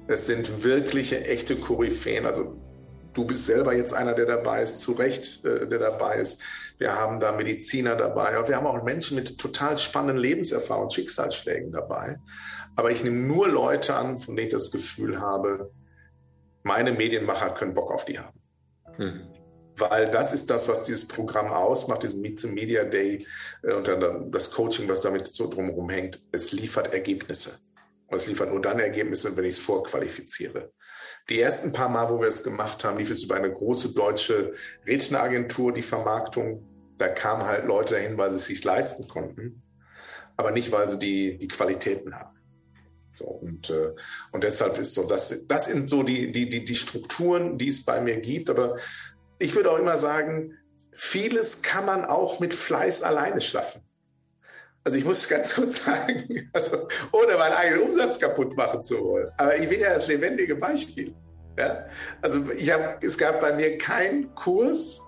Es sind wirkliche, echte Koryphäen. Also du bist selber jetzt einer, der dabei ist, zu Recht, äh, der dabei ist. Wir haben da Mediziner dabei. Und wir haben auch Menschen mit total spannenden Lebenserfahrungen, Schicksalsschlägen dabei. Aber ich nehme nur Leute an, von denen ich das Gefühl habe, meine Medienmacher können Bock auf die haben. Mhm weil das ist das, was dieses Programm ausmacht, diesen Meet the Media Day äh, und dann das Coaching, was damit so drumherum hängt. Es liefert Ergebnisse. Und es liefert nur dann Ergebnisse, wenn ich es vorqualifiziere. Die ersten paar Mal, wo wir es gemacht haben, lief es über eine große deutsche Redneragentur, die Vermarktung. Da kamen halt Leute dahin, weil sie es sich leisten konnten, aber nicht, weil sie die, die Qualitäten haben. So, und, äh, und deshalb ist so, das, das sind so die, die, die, die Strukturen, die es bei mir gibt. Aber ich würde auch immer sagen, vieles kann man auch mit Fleiß alleine schaffen. Also ich muss ganz *laughs* kurz sagen, also, ohne meinen eigenen Umsatz kaputt machen zu wollen. Aber ich bin ja das lebendige Beispiel. Ja? Also ich hab, es gab bei mir keinen Kurs,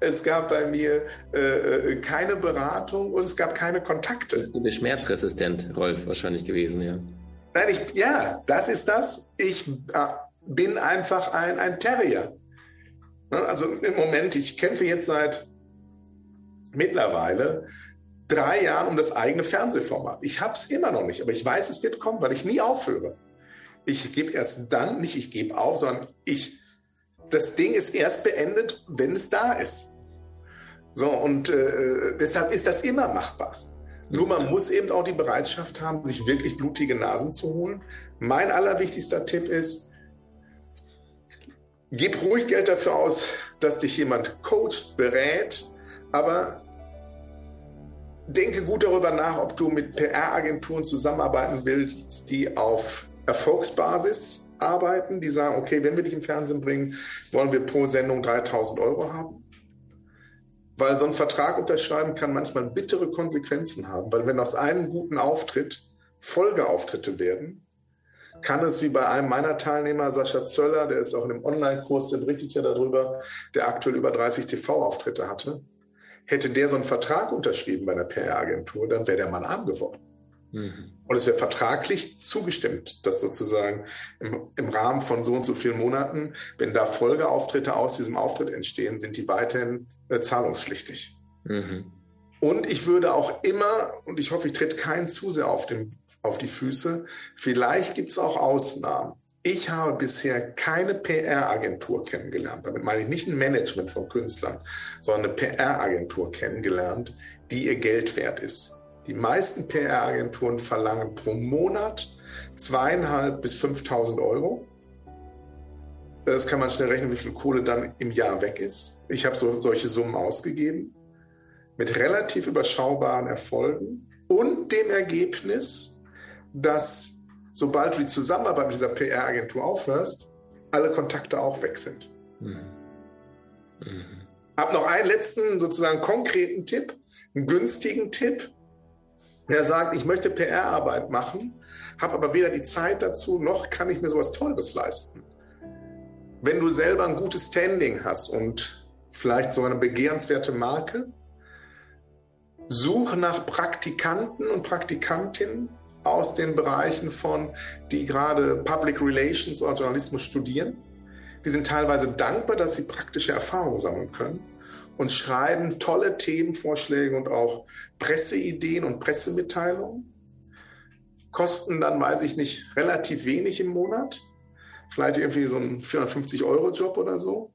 es gab bei mir äh, äh, keine Beratung und es gab keine Kontakte. Du bist schmerzresistent, Rolf, wahrscheinlich gewesen, ja. Nein, ich, ja, das ist das. Ich äh, bin einfach ein, ein Terrier. Ne, also im Moment, ich kämpfe jetzt seit mittlerweile drei Jahren um das eigene Fernsehformat. Ich habe es immer noch nicht, aber ich weiß, es wird kommen, weil ich nie aufhöre. Ich gebe erst dann, nicht ich gebe auf, sondern ich, das Ding ist erst beendet, wenn es da ist. So, und äh, deshalb ist das immer machbar. Nur man muss eben auch die Bereitschaft haben, sich wirklich blutige Nasen zu holen. Mein allerwichtigster Tipp ist, Gib ruhig Geld dafür aus, dass dich jemand coacht, berät, aber denke gut darüber nach, ob du mit PR-Agenturen zusammenarbeiten willst, die auf Erfolgsbasis arbeiten, die sagen, okay, wenn wir dich im Fernsehen bringen, wollen wir pro Sendung 3000 Euro haben. Weil so ein Vertrag unterschreiben kann manchmal bittere Konsequenzen haben, weil wenn aus einem guten Auftritt Folgeauftritte werden, kann es wie bei einem meiner Teilnehmer, Sascha Zöller, der ist auch in einem Online-Kurs, der berichtet ja darüber, der aktuell über 30 TV-Auftritte hatte, hätte der so einen Vertrag unterschrieben bei einer PR-Agentur, dann wäre der Mann arm geworden. Mhm. Und es wäre vertraglich zugestimmt, dass sozusagen im, im, Rahmen von so und so vielen Monaten, wenn da Folgeauftritte aus diesem Auftritt entstehen, sind die weiterhin äh, zahlungspflichtig. Mhm. Und ich würde auch immer, und ich hoffe, ich trete keinen zu sehr auf den auf die Füße. Vielleicht gibt es auch Ausnahmen. Ich habe bisher keine PR-Agentur kennengelernt. Damit meine ich nicht ein Management von Künstlern, sondern eine PR-Agentur kennengelernt, die ihr Geld wert ist. Die meisten PR-Agenturen verlangen pro Monat zweieinhalb bis 5.000 Euro. Das kann man schnell rechnen, wie viel Kohle dann im Jahr weg ist. Ich habe so, solche Summen ausgegeben mit relativ überschaubaren Erfolgen und dem Ergebnis, dass sobald du die Zusammenarbeit mit dieser PR-Agentur aufhörst, alle Kontakte auch weg sind. Mhm. Mhm. Hab noch einen letzten sozusagen konkreten Tipp, einen günstigen Tipp. Der sagt, ich möchte PR-Arbeit machen, habe aber weder die Zeit dazu, noch kann ich mir sowas Tolles leisten. Wenn du selber ein gutes Standing hast und vielleicht so eine begehrenswerte Marke, suche nach Praktikanten und Praktikantinnen, aus den Bereichen von, die gerade Public Relations oder Journalismus studieren. Die sind teilweise dankbar, dass sie praktische Erfahrungen sammeln können und schreiben tolle Themenvorschläge und auch Presseideen und Pressemitteilungen. Kosten dann, weiß ich nicht, relativ wenig im Monat. vielleicht irgendwie so ein 450-Euro-Job oder so.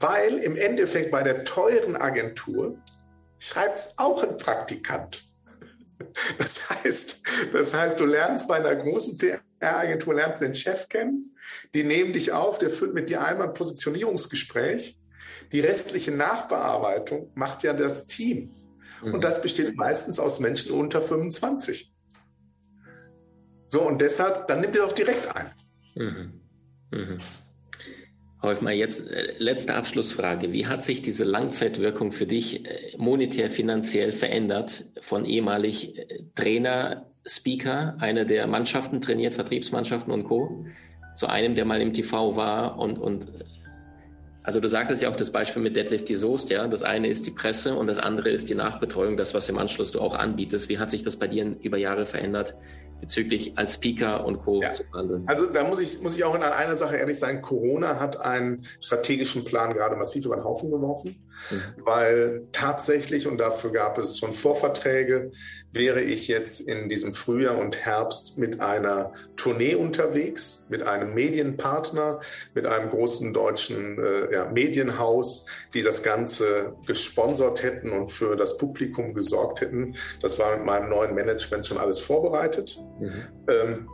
Weil im Endeffekt bei der teuren Agentur schreibt es auch ein Praktikant. Das heißt, das heißt, du lernst bei einer großen PR-Agentur, lernst den Chef kennen, die nehmen dich auf, der führt mit dir einmal ein Positionierungsgespräch. Die restliche Nachbearbeitung macht ja das Team. Mhm. Und das besteht meistens aus Menschen unter 25. So, und deshalb, dann nimm dir doch direkt ein. Mhm. Mhm. Häufmer, jetzt äh, letzte Abschlussfrage. Wie hat sich diese Langzeitwirkung für dich äh, monetär, finanziell verändert von ehemalig äh, Trainer, Speaker, einer der Mannschaften trainiert, Vertriebsmannschaften und Co., zu einem, der mal im TV war und, und also du sagtest ja auch das Beispiel mit Deadlift die Soest, ja. Das eine ist die Presse und das andere ist die Nachbetreuung, das, was im Anschluss du auch anbietest. Wie hat sich das bei dir über Jahre verändert? Bezüglich als Speaker und Co. Ja. zu verhandeln? Also da muss ich, muss ich auch in einer Sache ehrlich sein, Corona hat einen strategischen Plan gerade massiv über den Haufen geworfen, mhm. weil tatsächlich, und dafür gab es schon Vorverträge, wäre ich jetzt in diesem Frühjahr und Herbst mit einer Tournee unterwegs, mit einem Medienpartner, mit einem großen deutschen äh, ja, Medienhaus, die das Ganze gesponsert hätten und für das Publikum gesorgt hätten. Das war mit meinem neuen Management schon alles vorbereitet. Mhm. Ähm,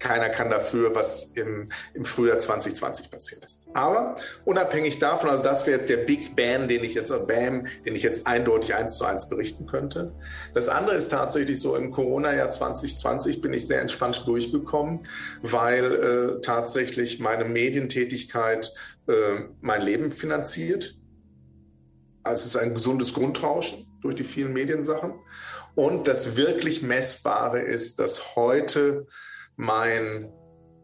keiner kann dafür, was im, im Frühjahr 2020 passiert ist. Aber unabhängig davon, also das wäre jetzt der Big Bam, den ich jetzt, Bam, den ich jetzt eindeutig eins zu eins berichten könnte. Das andere ist tatsächlich so, im Corona-Jahr 2020 bin ich sehr entspannt durchgekommen, weil äh, tatsächlich meine Medientätigkeit äh, mein Leben finanziert. Also es ist ein gesundes Grundrauschen durch die vielen Mediensachen. Und das wirklich Messbare ist, dass heute mein,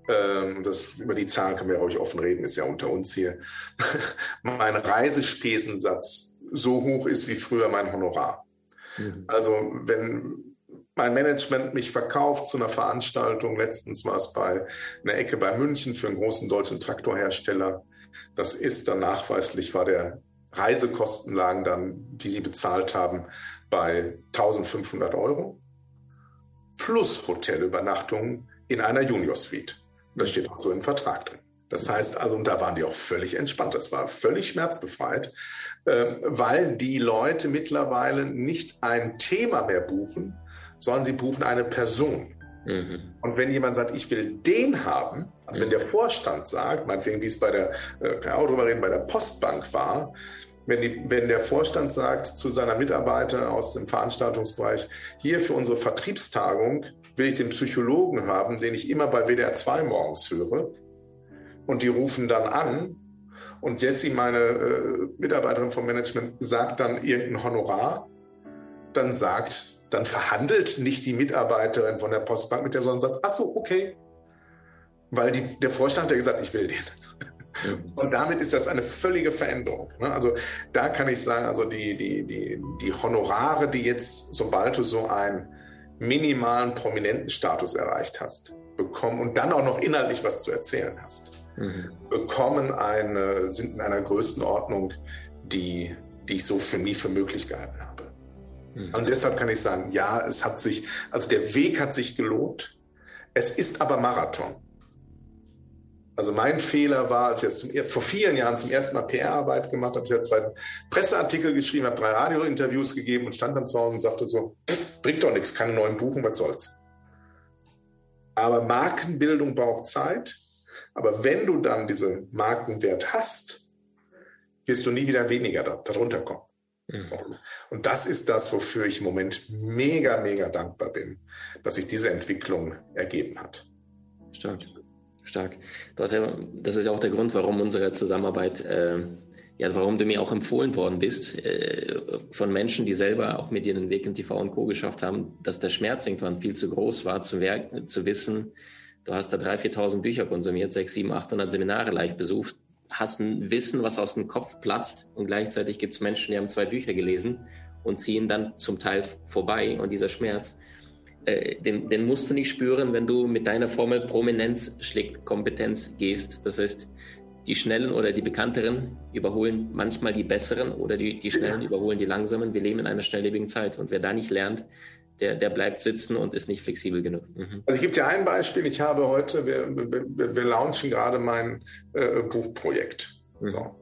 ähm, das, über die Zahlen können wir ruhig offen reden, ist ja unter uns hier, *laughs* mein Reisespesensatz so hoch ist wie früher mein Honorar. Mhm. Also wenn mein Management mich verkauft zu einer Veranstaltung, letztens war es bei einer Ecke bei München für einen großen deutschen Traktorhersteller, das ist dann nachweislich, war der Reisekostenlagen dann, die die bezahlt haben, bei 1500 Euro plus Hotelübernachtungen in einer Junior Suite. Das steht auch so im Vertrag drin. Das heißt also, und da waren die auch völlig entspannt, das war völlig schmerzbefreit, äh, weil die Leute mittlerweile nicht ein Thema mehr buchen, sondern sie buchen eine Person. Mhm. Und wenn jemand sagt, ich will den haben, also wenn der Vorstand sagt, meinetwegen, wie es bei der, äh, kann auch drüber reden, bei der Postbank war, wenn, die, wenn der Vorstand sagt zu seiner Mitarbeiter aus dem Veranstaltungsbereich, hier für unsere Vertriebstagung will ich den Psychologen haben, den ich immer bei WDR 2 morgens höre, und die rufen dann an und Jessie, meine äh, Mitarbeiterin vom Management, sagt dann irgendein Honorar, dann sagt, dann verhandelt nicht die Mitarbeiterin von der Postbank mit der, sondern sagt, ach so, okay. Weil die, der Vorstand hat ja gesagt, ich will den. *laughs* Und damit ist das eine völlige Veränderung. Ne? Also da kann ich sagen, also die, die, die, die Honorare, die jetzt, sobald du so einen minimalen prominenten Status erreicht hast, bekommen und dann auch noch inhaltlich was zu erzählen hast, mhm. bekommen eine, sind in einer Größenordnung, die, die ich so für nie für möglich gehalten habe. Mhm. Und deshalb kann ich sagen, ja, es hat sich, also der Weg hat sich gelohnt. Es ist aber Marathon. Also mein Fehler war, als ich jetzt vor vielen Jahren zum ersten Mal PR-Arbeit gemacht habe, ich habe zwei Presseartikel geschrieben, habe drei Radiointerviews gegeben und stand dann zu Hause und sagte so, bringt doch nichts, keine neuen Buchen, was soll's. Aber Markenbildung braucht Zeit. Aber wenn du dann diesen Markenwert hast, wirst du nie wieder weniger da, darunter kommen. Mhm. So. Und das ist das, wofür ich im Moment mega, mega dankbar bin, dass sich diese Entwicklung ergeben hat. Stark stark. Ja, das ist ja auch der Grund, warum unsere Zusammenarbeit, äh, ja, warum du mir auch empfohlen worden bist äh, von Menschen, die selber auch mit dir den Weg in TV und Co. geschafft haben, dass der Schmerz irgendwann viel zu groß war, zu, zu wissen, du hast da 3.000, 4.000 Bücher konsumiert, 6, 7, 800 Seminare live besucht, hast ein Wissen, was aus dem Kopf platzt und gleichzeitig gibt es Menschen, die haben zwei Bücher gelesen und ziehen dann zum Teil vorbei und dieser Schmerz äh, den, den, musst du nicht spüren, wenn du mit deiner Formel Prominenz schlägt Kompetenz gehst. Das heißt, die Schnellen oder die Bekannteren überholen manchmal die Besseren oder die, die Schnellen ja. überholen die Langsamen. Wir leben in einer schnelllebigen Zeit und wer da nicht lernt, der, der bleibt sitzen und ist nicht flexibel genug. Mhm. Also ich gebe dir ein Beispiel. Ich habe heute, wir, wir, wir launchen gerade mein äh, Buchprojekt. Mhm. So.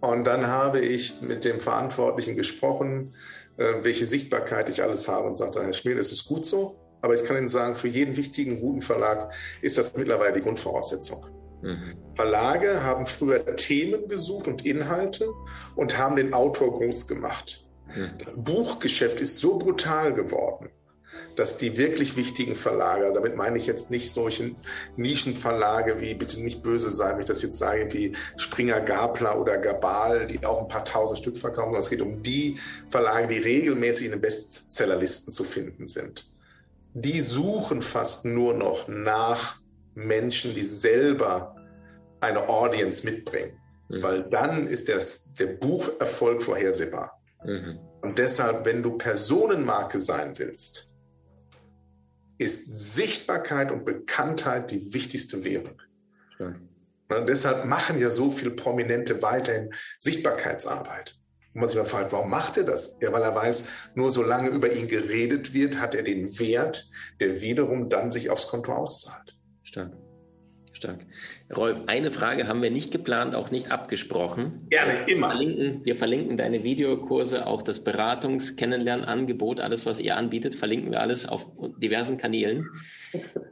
Und dann habe ich mit dem Verantwortlichen gesprochen, welche Sichtbarkeit ich alles habe und sagte, Herr Schmiel, es ist gut so, aber ich kann Ihnen sagen, für jeden wichtigen, guten Verlag ist das mittlerweile die Grundvoraussetzung. Mhm. Verlage haben früher Themen gesucht und Inhalte und haben den Autor groß gemacht. Mhm. Das Buchgeschäft ist so brutal geworden, dass die wirklich wichtigen Verlage, damit meine ich jetzt nicht solche Nischenverlage wie, bitte nicht böse sein, wenn ich das jetzt sage, wie Springer Gabler oder Gabal, die auch ein paar tausend Stück verkaufen, sondern es geht um die Verlage, die regelmäßig in den Bestsellerlisten zu finden sind. Die suchen fast nur noch nach Menschen, die selber eine Audience mitbringen. Mhm. Weil dann ist das, der Bucherfolg vorhersehbar. Mhm. Und deshalb, wenn du Personenmarke sein willst, ist Sichtbarkeit und Bekanntheit die wichtigste Währung. Ja. Deshalb machen ja so viele Prominente weiterhin Sichtbarkeitsarbeit. Und man sich mal fragt, warum macht er das? Ja, weil er weiß, nur solange über ihn geredet wird, hat er den Wert, der wiederum dann sich aufs Konto auszahlt. Stark. Stark. Rolf, eine Frage haben wir nicht geplant, auch nicht abgesprochen. Gerne, immer. Wir verlinken, wir verlinken deine Videokurse, auch das Beratungs-, Kennenlernangebot, alles, was ihr anbietet, verlinken wir alles auf diversen Kanälen.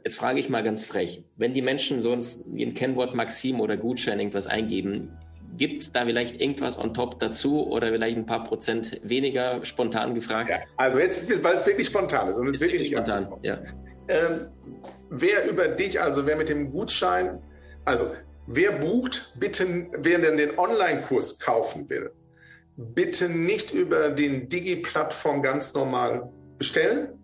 Jetzt frage ich mal ganz frech, wenn die Menschen so wie ein Kennwort Maxim oder Gutschein irgendwas eingeben, gibt es da vielleicht irgendwas on top dazu oder vielleicht ein paar Prozent weniger spontan gefragt? Ja, also jetzt, weil es wirklich spontan ist und es ist wirklich spontan, ja. Ähm, wer über dich, also wer mit dem Gutschein, also wer bucht, bitte, wer denn den Online-Kurs kaufen will, bitte nicht über den Digi-Plattform ganz normal bestellen,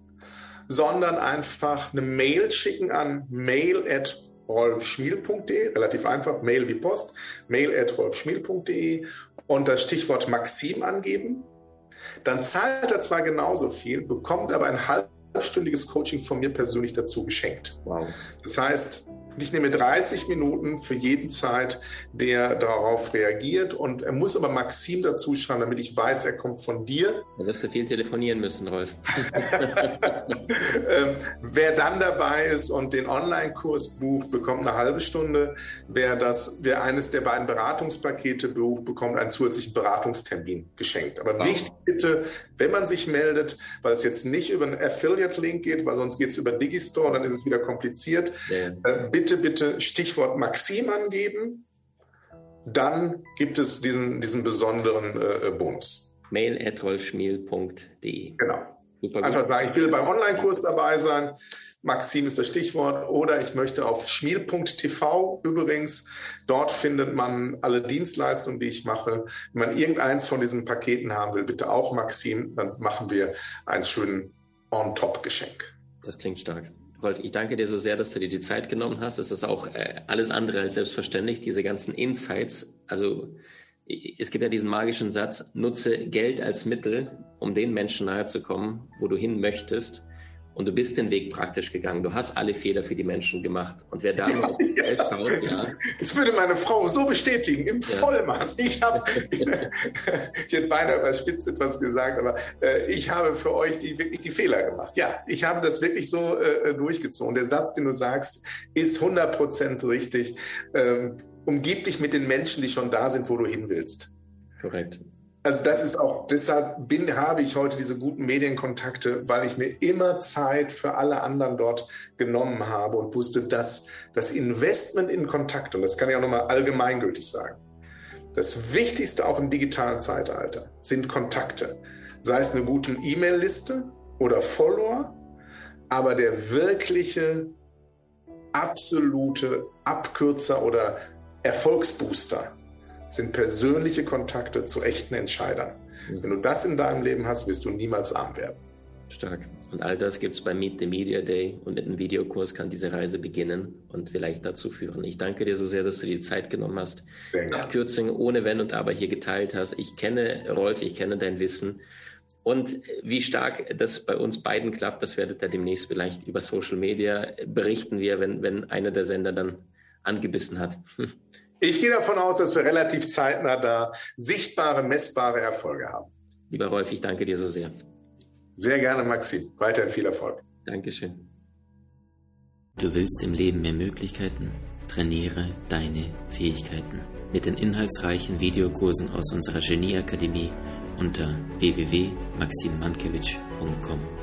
sondern einfach eine Mail schicken an mail at rolfschmiel.de, relativ einfach, Mail wie Post, mail at rolfschmiel.de und das Stichwort Maxim angeben. Dann zahlt er zwar genauso viel, bekommt aber ein halbstündiges Coaching von mir persönlich dazu geschenkt. Wow. Das heißt, ich nehme 30 Minuten für jeden Zeit, der darauf reagiert. Und er muss aber Maxim dazu schreiben, damit ich weiß, er kommt von dir. Da wirst du viel telefonieren müssen, Rolf. *laughs* ähm, wer dann dabei ist und den Online-Kurs bucht, bekommt eine halbe Stunde. Wer, das, wer eines der beiden Beratungspakete bucht, bekommt einen zusätzlichen Beratungstermin geschenkt. Aber wow. wichtig bitte, wenn man sich meldet, weil es jetzt nicht über einen Affiliate-Link geht, weil sonst geht es über Digistore, dann ist es wieder kompliziert. Ja. Äh, bitte, bitte Stichwort Maxim angeben. Dann gibt es diesen, diesen besonderen äh, äh Bonus. Mail at rolfschmiel.de. Genau. Super Einfach sagen, ich will beim Online-Kurs dabei sein. Maxim ist das Stichwort. Oder ich möchte auf schmiel.tv übrigens. Dort findet man alle Dienstleistungen, die ich mache. Wenn man irgendeins von diesen Paketen haben will, bitte auch Maxim. Dann machen wir einen schönen On-Top-Geschenk. Das klingt stark. Rolf, ich danke dir so sehr, dass du dir die Zeit genommen hast. Es ist auch äh, alles andere als selbstverständlich, diese ganzen Insights. Also es gibt ja diesen magischen Satz, nutze Geld als Mittel, um den Menschen nahe zu kommen, wo du hin möchtest. Und du bist den Weg praktisch gegangen. Du hast alle Fehler für die Menschen gemacht. Und wer da ja, auf das Geld schaut, das, ja. Das würde meine Frau so bestätigen, im ja. Vollmaß. Ich habe, *laughs* ich hätte beinahe überspitzt etwas gesagt, aber äh, ich habe für euch die, wirklich die Fehler gemacht. Ja, ich habe das wirklich so äh, durchgezogen. Der Satz, den du sagst, ist 100% richtig. Ähm, umgib dich mit den Menschen, die schon da sind, wo du hin willst. Korrekt. Also das ist auch, deshalb bin, habe ich heute diese guten Medienkontakte, weil ich mir immer Zeit für alle anderen dort genommen habe und wusste, dass das Investment in Kontakt, und das kann ich auch nochmal allgemeingültig sagen, das Wichtigste auch im digitalen Zeitalter sind Kontakte. Sei es eine gute E-Mail-Liste oder Follower, aber der wirkliche, absolute Abkürzer oder Erfolgsbooster sind persönliche Kontakte zu echten Entscheidern. Mhm. Wenn du das in deinem Leben hast, wirst du niemals arm werden. Stark. Und all das gibt es bei Meet the Media Day und mit einem Videokurs kann diese Reise beginnen und vielleicht dazu führen. Ich danke dir so sehr, dass du dir die Zeit genommen hast, Abkürzungen ohne Wenn und Aber hier geteilt hast. Ich kenne Rolf, ich kenne dein Wissen. Und wie stark das bei uns beiden klappt, das werdet ihr demnächst vielleicht über Social Media berichten wir, wenn, wenn einer der Sender dann angebissen hat. *laughs* Ich gehe davon aus, dass wir relativ zeitnah da sichtbare, messbare Erfolge haben. Lieber Rolf, ich danke dir so sehr. Sehr gerne, Maxi. Weiterhin viel Erfolg. Dankeschön. Du willst im Leben mehr Möglichkeiten? Trainiere deine Fähigkeiten mit den inhaltsreichen Videokursen aus unserer Genieakademie unter www.maximmankiewicz.com.